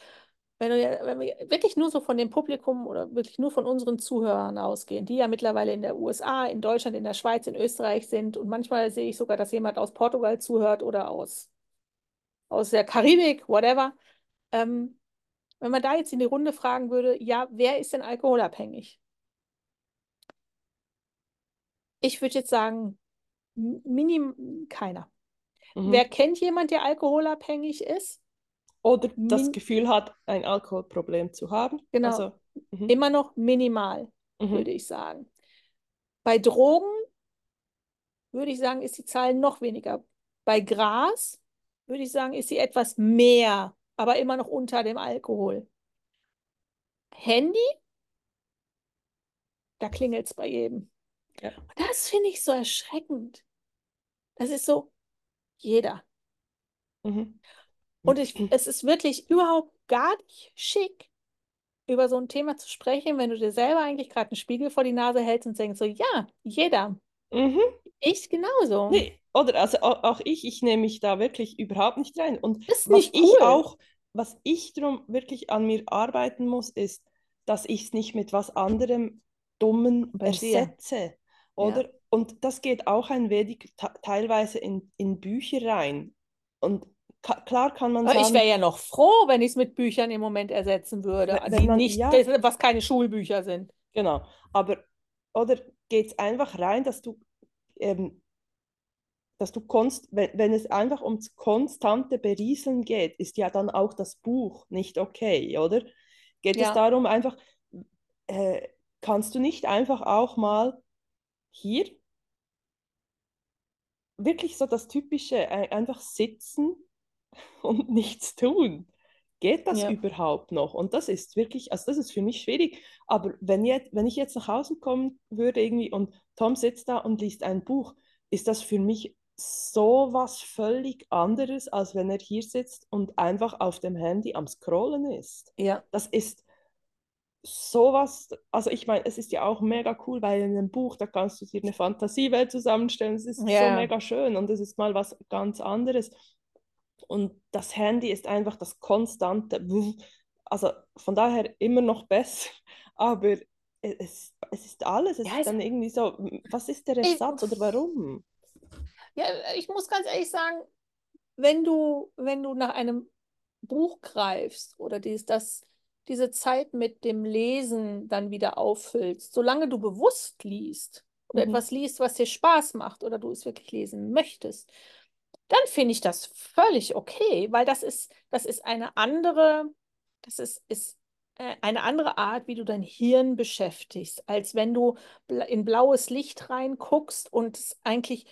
wenn du ja, wenn wir wirklich nur so von dem Publikum oder wirklich nur von unseren Zuhörern ausgehen, die ja mittlerweile in der USA, in Deutschland, in der Schweiz, in Österreich sind und manchmal sehe ich sogar, dass jemand aus Portugal zuhört oder aus aus der Karibik, whatever. Ähm, wenn man da jetzt in die Runde fragen würde, ja, wer ist denn alkoholabhängig? Ich würde jetzt sagen, minim keiner. Mhm. Wer kennt jemand, der alkoholabhängig ist? Oder das Min Gefühl hat, ein Alkoholproblem zu haben. genau, Also, mhm. immer noch minimal, würde Mhm. ich sagen. Bei Drogen würde ich sagen, ist die Zahl noch weniger. Bei Gras würde ich sagen, ist sie etwas mehr, aber immer noch unter dem Alkohol. Handy da klingelt es bei jedem. Ja. Und das finde ich so erschreckend. Das ist so, jeder. Mhm. Und ich, es ist wirklich überhaupt gar nicht schick, über so ein Thema zu sprechen, wenn du dir selber eigentlich gerade einen Spiegel vor die Nase hältst und denkst so, ja, jeder. Mhm. Ich genauso. Nee, oder also auch, ich, ich nehme mich da wirklich überhaupt nicht rein. Und Ist was nicht ich cool. auch, was ich drum wirklich an mir arbeiten muss, ist, dass ich es nicht mit was anderem Dummen Bei dir. ersetze. Oder? Und das geht auch ein wenig te- teilweise in, in Bücher rein. Und klar kann man Aber ich sagen, wäre ja noch froh, wenn ich es mit Büchern im Moment ersetzen würde, Wenn- man- nicht, ja. das- was keine Schulbücher sind. Genau. Aber, oder geht es einfach rein, dass du, ähm, dass du konst, wenn, wenn es einfach ums konstante Berieseln geht, ist ja dann auch das Buch nicht okay, oder? Geht es Ja. darum, einfach, äh, kannst du nicht einfach auch mal hier wirklich so das Typische, äh, einfach sitzen und nichts tun? Geht das Ja. überhaupt noch? Und das ist wirklich, also das ist für mich schwierig. Aber wenn, jetzt, wenn ich jetzt nach Hause kommen würde irgendwie und Tom sitzt da und liest ein Buch, ist das für mich so was völlig anderes, als wenn er hier sitzt und einfach auf dem Handy am Scrollen ist. Ja. Das ist sowas, also ich meine, es ist ja auch mega cool, weil in einem Buch, da kannst du dir eine Fantasiewelt zusammenstellen, es ist so Ja. mega schön und es ist mal was ganz anderes. Und das Handy ist einfach das konstante, also von daher immer noch besser, aber es, es ist alles, es Ja, ist dann irgendwie so, was ist der Ich- Ersatz oder warum? Ja, ich muss ganz ehrlich sagen, wenn du, wenn du nach einem Buch greifst oder dies, das, diese Zeit mit dem Lesen dann wieder auffüllst, solange du bewusst liest oder Mhm. etwas liest, was dir Spaß macht oder du es wirklich lesen möchtest, dann finde ich das völlig okay, weil das ist, das ist eine andere, das ist, ist äh, eine andere Art, wie du dein Hirn beschäftigst, als wenn du in blaues Licht reinguckst und es eigentlich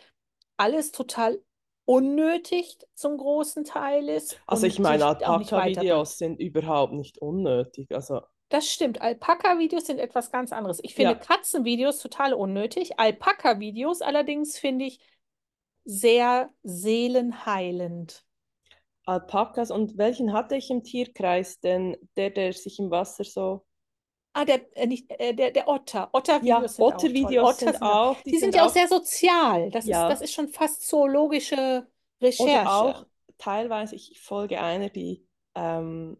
alles total unnötig zum großen Teil ist. Also ich meine. Alpaka-Videos sind überhaupt nicht unnötig, also Das stimmt. Alpaka-Videos sind etwas ganz anderes. Ich finde Ja. Katzenvideos total unnötig. Alpaka-Videos allerdings finde ich sehr seelenheilend. Alpakas und welchen hatte ich im Tierkreis denn, der, der sich im Wasser so Ah, der, äh, nicht, äh, der, der Otter. Otter-Videos Ja, sind auch toll. Ottervideos Otter sind auch, Die, sind ja auch sehr sozial. Das Ja. ist, das ist schon fast zoologische Recherche. Oder auch teilweise, ich folge einer, die, ähm,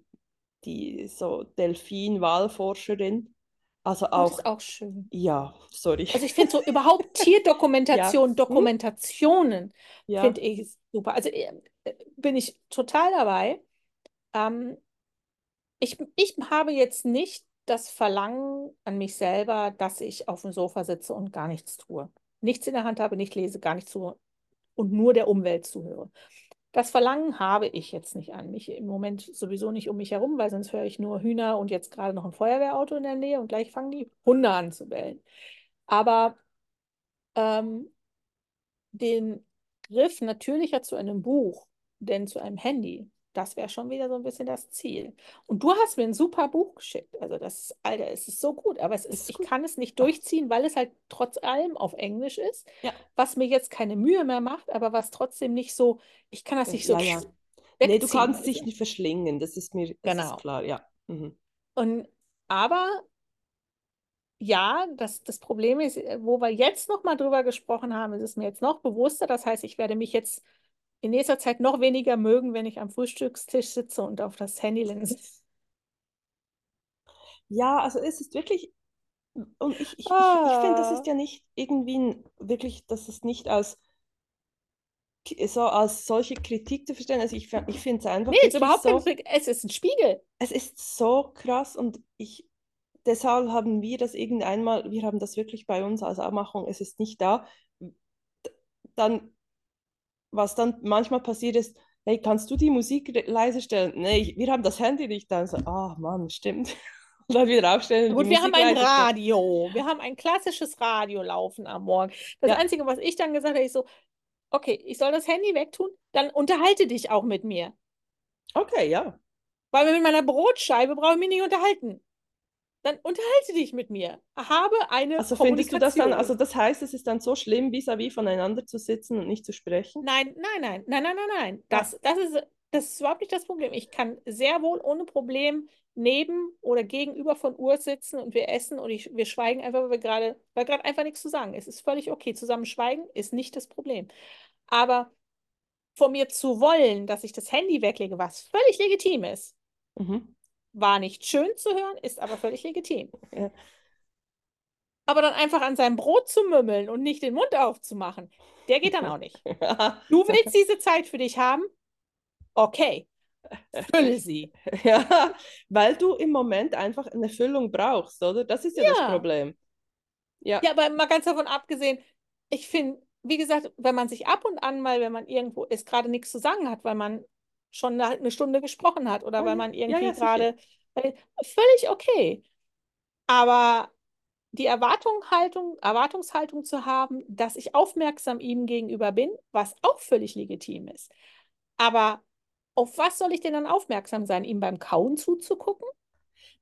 die so Delfin-Walforscherin. Also Oh, das auch, ist auch schön. ja, sorry. Also ich finde so überhaupt Tierdokumentation, Ja. Dokumentationen ja, finde ich super. Also äh, bin ich total dabei. Ähm, ich, ich habe jetzt nicht das Verlangen an mich selber, dass ich auf dem Sofa sitze und gar nichts tue. Nichts in der Hand habe, nicht lese, gar nichts tue und nur der Umwelt zuhöre. Das Verlangen habe ich jetzt nicht an mich. Im Moment sowieso nicht um mich herum, weil sonst höre ich nur Hühner und jetzt gerade noch ein Feuerwehrauto in der Nähe und gleich fangen die Hunde an zu bellen. Aber ähm, den Griff natürlicher zu einem Buch, denn zu einem Handy, das wäre schon wieder so ein bisschen das Ziel. Und du hast mir ein super Buch geschickt. Also das, Alter, es ist so gut, aber es ist, Ist ich kann es nicht durchziehen, weil es halt trotz allem auf Englisch ist, Ja. was mir jetzt keine Mühe mehr macht, aber was trotzdem nicht so, ich kann das nicht so Ja. Nee, du kannst also. dich nicht verschlingen, das ist mir, das Genau. ist klar, ja. Mhm. Und aber ja, das, das Problem ist, äh, wo wir jetzt noch mal drüber gesprochen haben, ist es mir jetzt noch bewusster. Das heißt, ich werde mich jetzt in nächster Zeit noch weniger mögen, wenn ich am Frühstückstisch sitze und auf das Handy linse. Ja, also es ist wirklich, und ich, ich, ich, ich finde, das Ah. ist ja nicht irgendwie ein, wirklich, das ist nicht als, so als solche Kritik zu verstehen. Also ich, ich finde es einfach Nee, ist wirklich überhaupt so, kein. Es ist ein Spiegel. es ist so krass und ich, deshalb haben wir das irgendeinmal, wir haben das wirklich bei uns als Abmachung, es ist nicht da. Dann, was dann manchmal passiert ist, hey, kannst du die Musik leiser stellen? Nee, wir haben das Handy nicht da. So, ah Mann, stimmt. Und dann wieder aufstellen und Gut, wir haben ein leiser stellen. Radio. Wir haben ein klassisches Radio laufen am Morgen. Das Ja. Einzige, was ich dann gesagt habe, ist so, okay, ich soll das Handy wegtun, dann unterhalte dich auch mit mir. Okay, ja. Weil mit meiner Brotscheibe brauche ich mich nicht unterhalten. Dann unterhalte dich mit mir. Habe eine Also findest du das dann, also das heißt, es ist dann so schlimm, vis-à-vis voneinander zu sitzen und nicht zu sprechen? Nein, nein, nein, nein, nein, nein, nein. Ah. Das, das ist, das ist überhaupt nicht das Problem. Ich kann sehr wohl ohne Problem neben oder gegenüber von Uhr sitzen und wir essen und ich, wir schweigen einfach, weil wir gerade, weil gerade einfach nichts zu sagen ist. Es ist völlig okay. Zusammen schweigen ist nicht das Problem. Aber von mir zu wollen, dass ich das Handy weglege, was völlig legitim ist, Mhm. War nicht schön zu hören, ist aber völlig legitim. Ja. Aber dann einfach an seinem Brot zu mümmeln und nicht den Mund aufzumachen, der geht dann auch nicht. Du willst diese Zeit für dich haben? Okay, fülle sie. Ja, weil du im Moment einfach eine Erfüllung brauchst, oder? Das ist ja, das Ja. Problem. Ja. Ja, aber mal ganz davon abgesehen, ich finde, wie gesagt, wenn man sich ab und an mal, wenn man irgendwo ist, gerade nichts zu sagen hat, weil man schon eine, eine Stunde gesprochen hat oder Ja, weil man irgendwie ja, gerade, völlig okay. Aber die Erwartungshaltung, Erwartungshaltung zu haben, dass ich aufmerksam ihm gegenüber bin, was auch völlig legitim ist. Aber auf was soll ich denn dann aufmerksam sein? Ihm beim Kauen zuzugucken?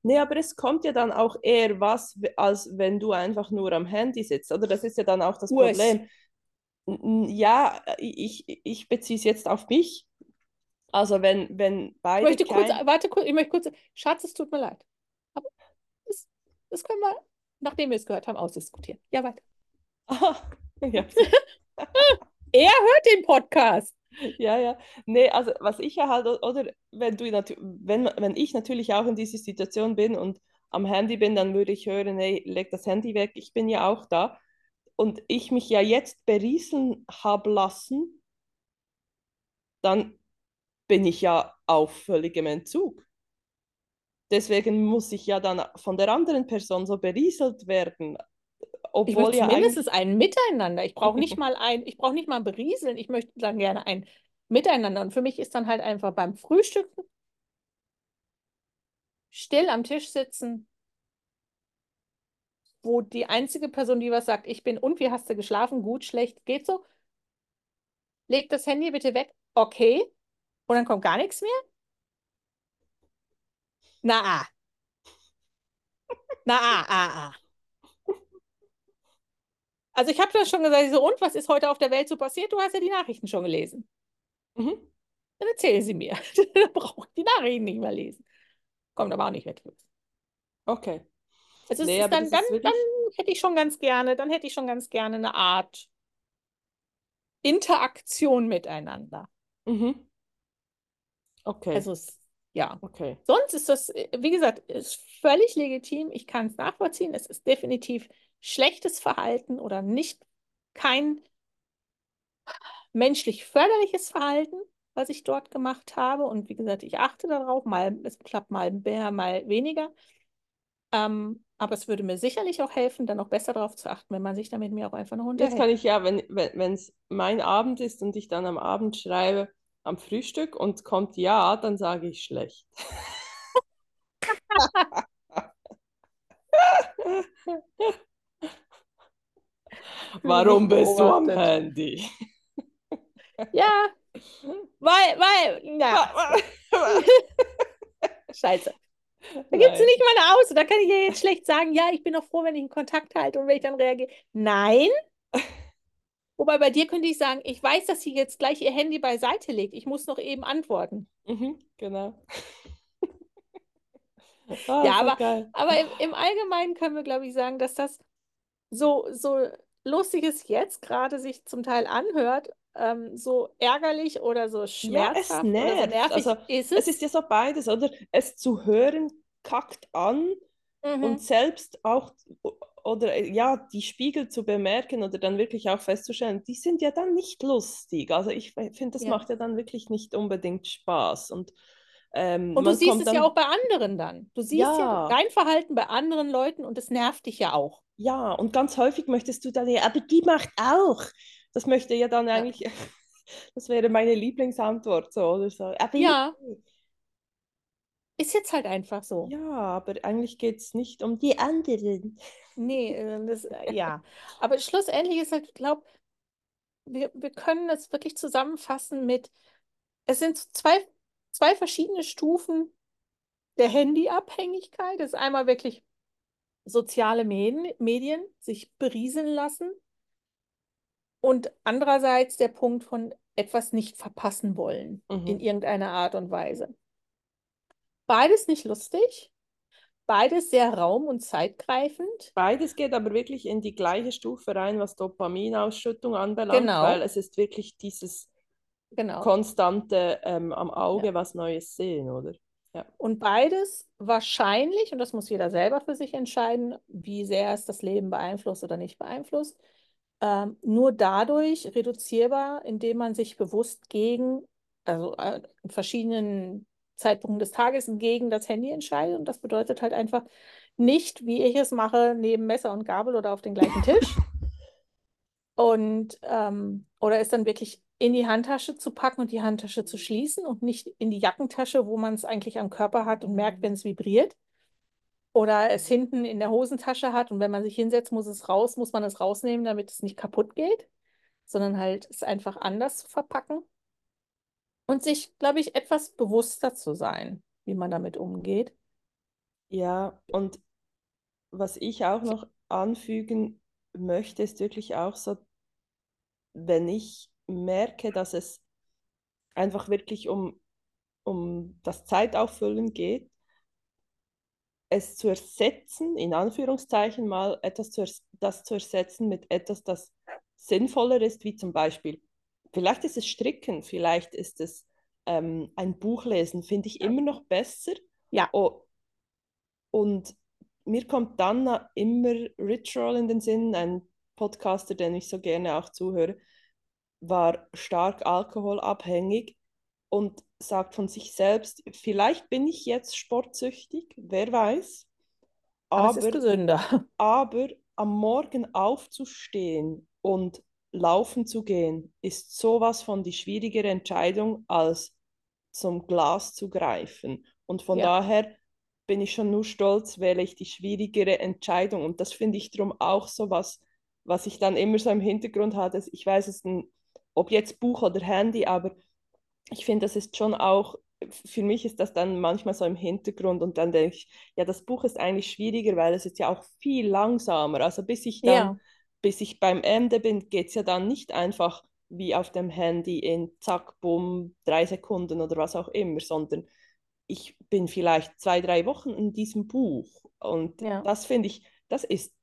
Nee, aber es kommt ja dann auch eher was, als wenn du einfach nur am Handy sitzt, oder? Das ist ja dann auch das. Problem. Ja, ich, ich beziehe es jetzt auf mich. Also wenn, wenn Ich beide möchte kurz, kein... warte kurz, ich möchte kurz, Schatz, es tut mir leid. Aber das, das können wir, nachdem wir es gehört haben, ausdiskutieren. Ja, weiter. Aha, ja. Er hört den Podcast. Ja, ja. Nee, also was ich ja halt, oder wenn du wenn, wenn ich natürlich auch in dieser Situation bin und am Handy bin, dann würde ich hören, hey, leg das Handy weg, ich bin ja auch da. Und ich mich ja jetzt berieseln habe lassen, dann bin ich ja auf völligem Entzug. Deswegen muss ich ja dann von der anderen Person so berieselt werden, Ich obwohl möchte ja zumindest ein Miteinander. Ich brauche nicht mal ein, ich brauche nicht mal ein Berieseln. Ich möchte dann gerne ein Miteinander. Und für mich ist dann halt einfach beim Frühstücken still am Tisch sitzen, wo die einzige Person, die was sagt, ich bin und wie hast du geschlafen? Gut, schlecht, geht so. Leg das Handy bitte weg. Okay. Und dann kommt gar nichts mehr? Na, ah. Na, ah, ah, ah. Also ich habe das schon gesagt, so, und was ist heute auf der Welt so passiert? Du hast ja die Nachrichten schon gelesen. Mhm. Dann erzähl sie mir. Dann brauche ich die Nachrichten nicht mehr lesen. Kommt aber auch nicht mit. Okay. Also Nee, dann, dann, ist dann wirklich... hätte ich schon ganz gerne, dann hätte ich schon ganz gerne eine Art Interaktion miteinander. Mhm. Okay, Also es, ja. okay. Sonst ist das, äh, wie gesagt, ist völlig legitim. Ich kann es nachvollziehen. Es ist definitiv schlechtes Verhalten oder nicht kein menschlich förderliches Verhalten, was ich dort gemacht habe. Und wie gesagt, ich achte darauf, mal, es klappt mal mehr, mal weniger. Ähm, aber es würde mir sicherlich auch helfen, dann auch besser darauf zu achten, wenn man sich dann mit mir auch einfach noch Jetzt kann unterhält. ich ja, wenn wenn es mein Abend ist und ich dann am Abend schreibe am Frühstück und kommt ja, dann sage ich schlecht. Warum bist du am. Handy? Ja, weil, weil, ja, scheiße. Da gibt es nicht mal eine Aus. Da kann ich ja jetzt schlecht sagen, ja, ich bin auch froh, wenn ich einen Kontakt halte und wenn ich dann reagiere. Nein. Wobei bei dir könnte ich sagen, ich weiß, dass sie jetzt gleich ihr Handy beiseite legt. Ich muss noch eben antworten. Mhm, genau. Ah, Ja, aber, geil. aber im, im Allgemeinen können wir, glaube ich, sagen, dass das so, so lustig es jetzt gerade sich zum Teil anhört, ähm, so ärgerlich oder so Ja, es schmerzhaft oder so nervig Also ist es es. ist ja so beides, oder? Es zu hören kackt an und Mhm. selbst auch, oder äh, ja, die Spiegel zu bemerken oder dann wirklich auch festzustellen, die sind ja dann nicht lustig. Also ich finde, das Ja. macht ja dann wirklich nicht unbedingt Spaß. Und ähm, Und du siehst es ja dann, auch bei anderen dann. Du siehst ja ja, dein Verhalten bei anderen Leuten und es nervt dich ja auch. ja, und ganz häufig möchtest du dann, ja, aber die macht auch. Das möchte ja dann Ja. eigentlich, das wäre meine Lieblingsantwort so, oder so. Aber Ja, ist jetzt halt einfach so. ja, aber eigentlich geht es nicht um die anderen. Nee, äh, das, äh, ja. Aber schlussendlich ist halt, ich glaube, wir, wir können das wirklich zusammenfassen mit, es sind zwei, zwei verschiedene Stufen der Handyabhängigkeit. Das ist einmal wirklich soziale Medien, Medien sich berieseln lassen und andererseits der Punkt von etwas nicht verpassen wollen in Mhm. irgendeiner Art und Weise. Beides nicht lustig, beides sehr raum- und zeitgreifend. Beides geht aber wirklich in die gleiche Stufe rein, was Dopaminausschüttung anbelangt, weil Genau, es ist wirklich dieses genau. konstante ähm, am Auge Ja. was Neues sehen, oder? Ja. Und beides wahrscheinlich, und das muss jeder selber für sich entscheiden, wie sehr es das Leben beeinflusst oder nicht beeinflusst, ähm, nur dadurch reduzierbar, indem man sich bewusst gegen, also äh, verschiedenen Zeitpunkten des Tages gegen das Handy entscheidet. Und das bedeutet halt einfach nicht, wie ich es mache, neben Messer und Gabel oder auf den gleichen Tisch. Und ähm, oder es dann wirklich in die Handtasche zu packen und die Handtasche zu schließen und nicht in die Jackentasche, wo man es eigentlich am Körper hat und merkt, wenn es vibriert. Oder es hinten in der Hosentasche hat und wenn man sich hinsetzt, muss es raus, muss man es rausnehmen, damit es nicht kaputt geht, sondern halt es einfach anders zu verpacken. Und sich, glaube ich, etwas bewusster zu sein, wie man damit umgeht. Ja, und was ich auch noch anfügen möchte, ist wirklich auch so, wenn ich merke, dass es einfach wirklich um, um das Zeitauffüllen geht, es zu ersetzen, in Anführungszeichen mal etwas zu, das zu ersetzen mit etwas, das sinnvoller ist, wie zum Beispiel, vielleicht ist es Stricken, vielleicht ist es ähm, ein Buch lesen, finde ich immer noch besser. Ja, Oh, und mir kommt dann immer Rich Roll in den Sinn, ein Podcaster, den ich so gerne auch zuhöre, war stark alkoholabhängig und sagt von sich selbst, vielleicht bin ich jetzt sportsüchtig, wer weiß, aber aber, aber am Morgen aufzustehen und laufen zu gehen, ist sowas von die schwierigere Entscheidung, als zum Glas zu greifen. Und von Ja, daher bin ich schon nur stolz, wähle ich die schwierigere Entscheidung. Und das finde ich darum auch so was, was ich dann immer so im Hintergrund hatte. Ich weiß es nicht, ob jetzt Buch oder Handy, aber ich finde, das ist schon auch, für mich ist das dann manchmal so im Hintergrund und dann denke ich, ja, das Buch ist eigentlich schwieriger, weil es ist ja auch viel langsamer. Also bis ich dann, ja, bis ich beim Ende bin, geht es ja dann nicht einfach wie auf dem Handy in zack, bumm, drei Sekunden oder was auch immer, sondern ich bin vielleicht zwei, drei Wochen in diesem Buch und ja, das finde ich, das ist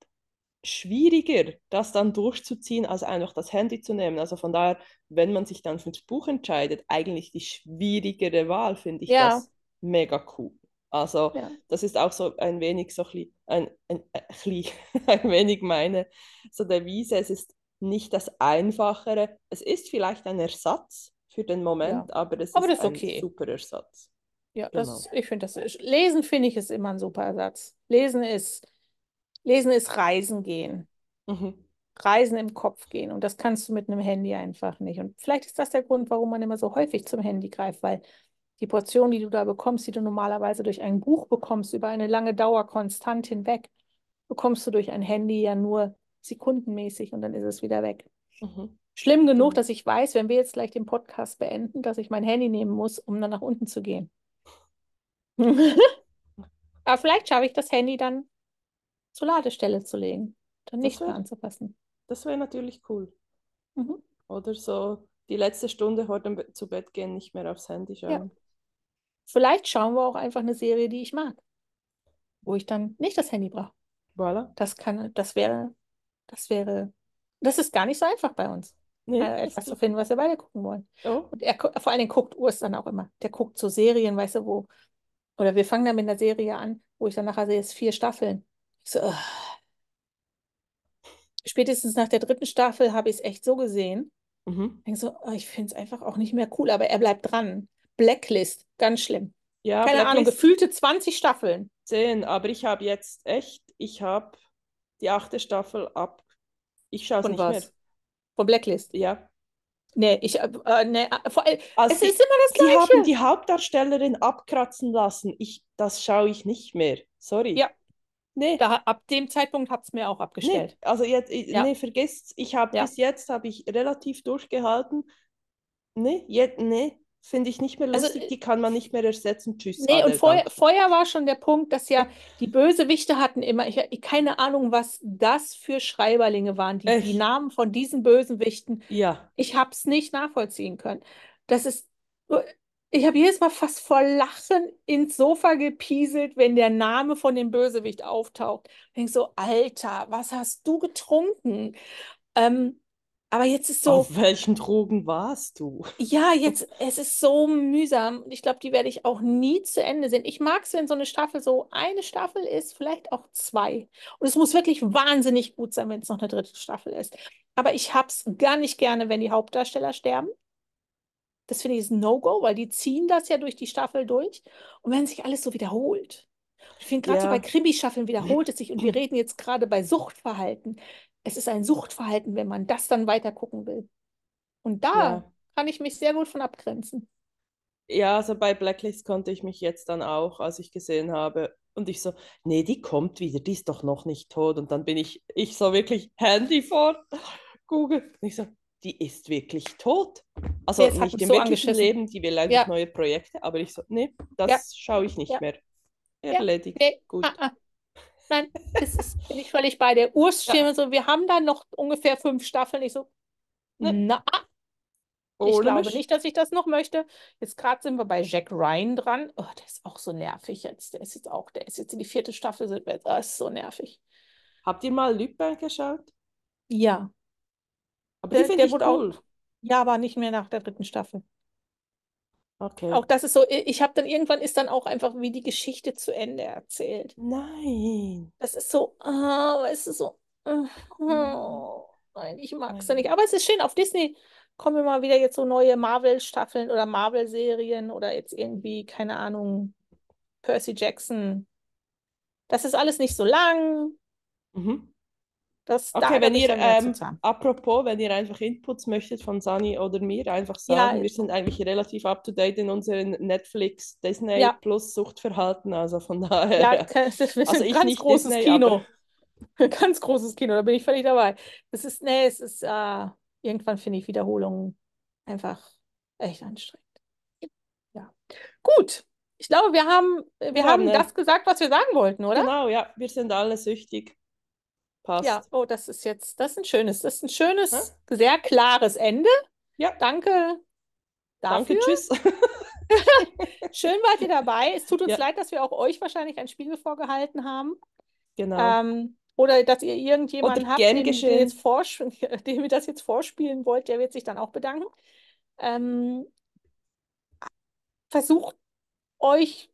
schwieriger, das dann durchzuziehen, als einfach das Handy zu nehmen. Also von daher, wenn man sich dann fürs Buch entscheidet, eigentlich die schwierigere Wahl, finde ich ja, das mega cool. Also ja, das ist auch so ein wenig so chli- ein, ein, äh, ein wenig meine so Devise. Es ist nicht das Einfachere. Es ist vielleicht ein Ersatz für den ja. Moment, aber es Aber ist das ist ein okay. super Ersatz. Ja, Genau. das, ich finde das, Lesen finde ich ist immer ein super Ersatz. Lesen ist, Lesen ist Reisen gehen. Mhm. Reisen im Kopf gehen. Und das kannst du mit einem Handy einfach nicht. Und vielleicht ist das der Grund, warum man immer so häufig zum Handy greift, weil die Portion, die du da bekommst, die du normalerweise durch ein Buch bekommst, über eine lange Dauer konstant hinweg, bekommst du durch ein Handy ja nur sekundenmäßig und dann ist es wieder weg. Mhm. Schlimm genug, Stimmt. dass ich weiß, wenn wir jetzt gleich den Podcast beenden, dass ich mein Handy nehmen muss, um dann nach unten zu gehen. Aber vielleicht schaffe ich das Handy dann zur Ladestelle zu legen, dann nicht mehr wäre anzupassen. das wär natürlich cool. Mhm. Oder so die letzte Stunde vor dem Be- zu Bett gehen, nicht mehr aufs Handy Ja. Vielleicht schauen wir auch einfach eine Serie, die ich mag, wo ich dann nicht das Handy brauche. Voilà. Das kann, das wäre, das wäre, das ist gar nicht so einfach bei uns, Nee, äh, etwas zu finden, was wir beide gucken wollen. oh. Und er, vor allen Dingen guckt Urs dann auch immer. Der guckt so Serien, weißt du, wo, oder wir fangen dann mit einer Serie an, wo ich dann nachher sehe, es vier Staffeln. Ich so. Spätestens nach der dritten Staffel habe ich es echt so gesehen. Mhm. Ich denke so, oh, ich finde es einfach auch nicht mehr cool, aber er bleibt dran. Blacklist, ganz schlimm. Ja, Keine Ahnung, Blacklist gefühlte 20 Staffeln. 10, aber ich habe jetzt echt, ich habe die achte Staffel ab. Ich schaue es nicht mehr. was? Von Blacklist. Ja. Nee, ich, äh, äh, nee, äh, vor allem, Also es sie, ist immer das sie haben Gleiche. die Hauptdarstellerin abkratzen lassen. Ich, das schaue ich nicht mehr. Sorry. Ja, Nee, da, ab dem Zeitpunkt hat es mir auch nee, abgestellt. also jetzt, ich- Ja, nee, vergesst, ich habe ja, bis jetzt habe ich relativ durchgehalten. Nee, jetzt, nee, finde ich nicht mehr Also, lustig, die kann man nicht mehr ersetzen. Tschüss, Nee, und Ade, vorher, vorher war schon der Punkt, dass ja die Bösewichte hatten immer, ich, keine Ahnung, was das für Schreiberlinge waren, die, die? Namen von diesen Bösewichten. Ja, Ich habe es nicht nachvollziehen können. Das ist, ich habe jedes Mal fast vor Lachen ins Sofa gepieselt, wenn der Name von dem Bösewicht auftaucht. Ich denke so, Alter, was hast du getrunken? Ähm, aber jetzt ist so, auf welchen Drogen warst du? ja, jetzt, es ist so mühsam. Und ich glaube, die werde ich auch nie zu Ende sehen. Ich mag es, wenn so eine Staffel so eine Staffel ist, vielleicht auch zwei. Und es muss wirklich wahnsinnig gut sein, wenn es noch eine dritte Staffel ist. Aber ich habe es gar nicht gerne, wenn die Hauptdarsteller sterben. Das finde ich ist ein No-Go, weil die ziehen das ja durch die Staffel durch. Und wenn sich alles so wiederholt. Ich finde gerade so bei Ja, Krimi-Staffeln wiederholt es sich. Und wir reden jetzt gerade bei Suchtverhalten. Es ist ein Suchtverhalten, wenn man das dann weiter gucken will. Und da ja. kann ich mich sehr gut von abgrenzen. Ja, also bei Blacklist konnte ich mich jetzt dann auch, als ich gesehen habe, und ich so, nee, die kommt wieder, die ist doch noch nicht tot. Und dann bin ich, ich so wirklich Handy vor Google. Und ich so, die ist wirklich tot. Also hat nicht im so wirklichen. Leben, die will eigentlich Ja, neue Projekte, aber ich so, nee, ja, das schaue ich nicht ja, mehr. ja. Erledigt. Nee, Gut. ah, ah. Nein, das ist, bin ich völlig bei der Ja, Urstimme. So, wir haben da noch ungefähr fünf Staffeln. Ich so, ne, na, ich ohne glaube nicht, dass ich das noch möchte. Jetzt gerade sind wir bei Jack Ryan dran. Oh, der ist auch so nervig jetzt. Der ist jetzt auch, der ist jetzt in die vierte Staffel. sind wir jetzt- ist so nervig. Habt ihr mal Lupin geschaut? Ja, Aber die der, finde der ich wurde auch, cool. ja, aber nicht mehr nach der dritten Staffel. Okay. Auch das ist so, ich habe dann irgendwann ist dann auch einfach wie die Geschichte zu Ende erzählt. Nein. Das ist so, ah, es ist so, Nein. oh, nein, ich mag es ja nicht. Aber es ist schön, auf Disney kommen immer wieder jetzt so neue Marvel-Staffeln oder Marvel-Serien oder jetzt irgendwie, keine Ahnung, Percy Jackson. Das ist alles nicht so lang. Mhm. Das, da, Okay, wenn ihr, ähm, apropos, wenn ihr einfach Inputs möchtet von Sani oder mir, einfach Ja, sagen, wir sind eigentlich relativ up to date in unseren Netflix, Disney ja, Plus Suchtverhalten, also von ja, daher, das ist also ein ich ganz nicht großes Disney, Kino. Ganz großes Kino, da bin ich völlig dabei. Das ist, nee, es ist, äh, irgendwann finde ich Wiederholungen einfach echt anstrengend. Ja. Gut. Ich glaube, wir haben, wir wir haben eine, das gesagt, was wir sagen wollten, oder? genau, ja, wir sind alle süchtig, Ja, passt. oh, das ist jetzt, das ist ein schönes, das ist ein Hä? schönes, sehr klares Ende. Ja, Danke danke, dafür. tschüss. Schön wart ihr dabei. Es tut uns Ja, leid, dass wir auch euch wahrscheinlich einen Spiegel vorgehalten haben. genau. Ähm, oder dass ihr Oder irgendjemanden habt, gern dem, jetzt dem ihr das jetzt vorspielen wollt, der wird sich dann auch bedanken. Ähm, versucht euch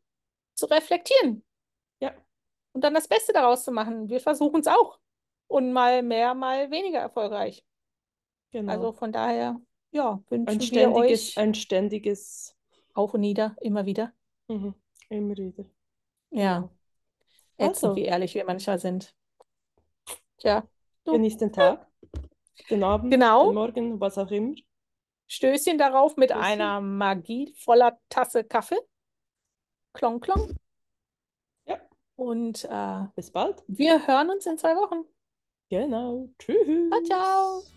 zu reflektieren Ja, und dann das Beste daraus zu machen. Wir versuchen es auch. Und mal mehr, mal weniger erfolgreich. Also genau. von daher, ja, Ein wünschen wir ständiges, euch ein ständiges, auf und nieder, immer wieder. mhm, immer wieder, Ja, genau. ätzend, wie Also, ehrlich wir manchmal sind. Tja, du, genießt den Tag, den Abend, den genau. Morgen, was auch immer. Stößchen darauf mit Stößchen. einer magievoller Tasse Kaffee. Klong, klong. Ja, Und äh, bis bald. wir hören uns in zwei Wochen. Genau. Ciao, ciao. Tschüss.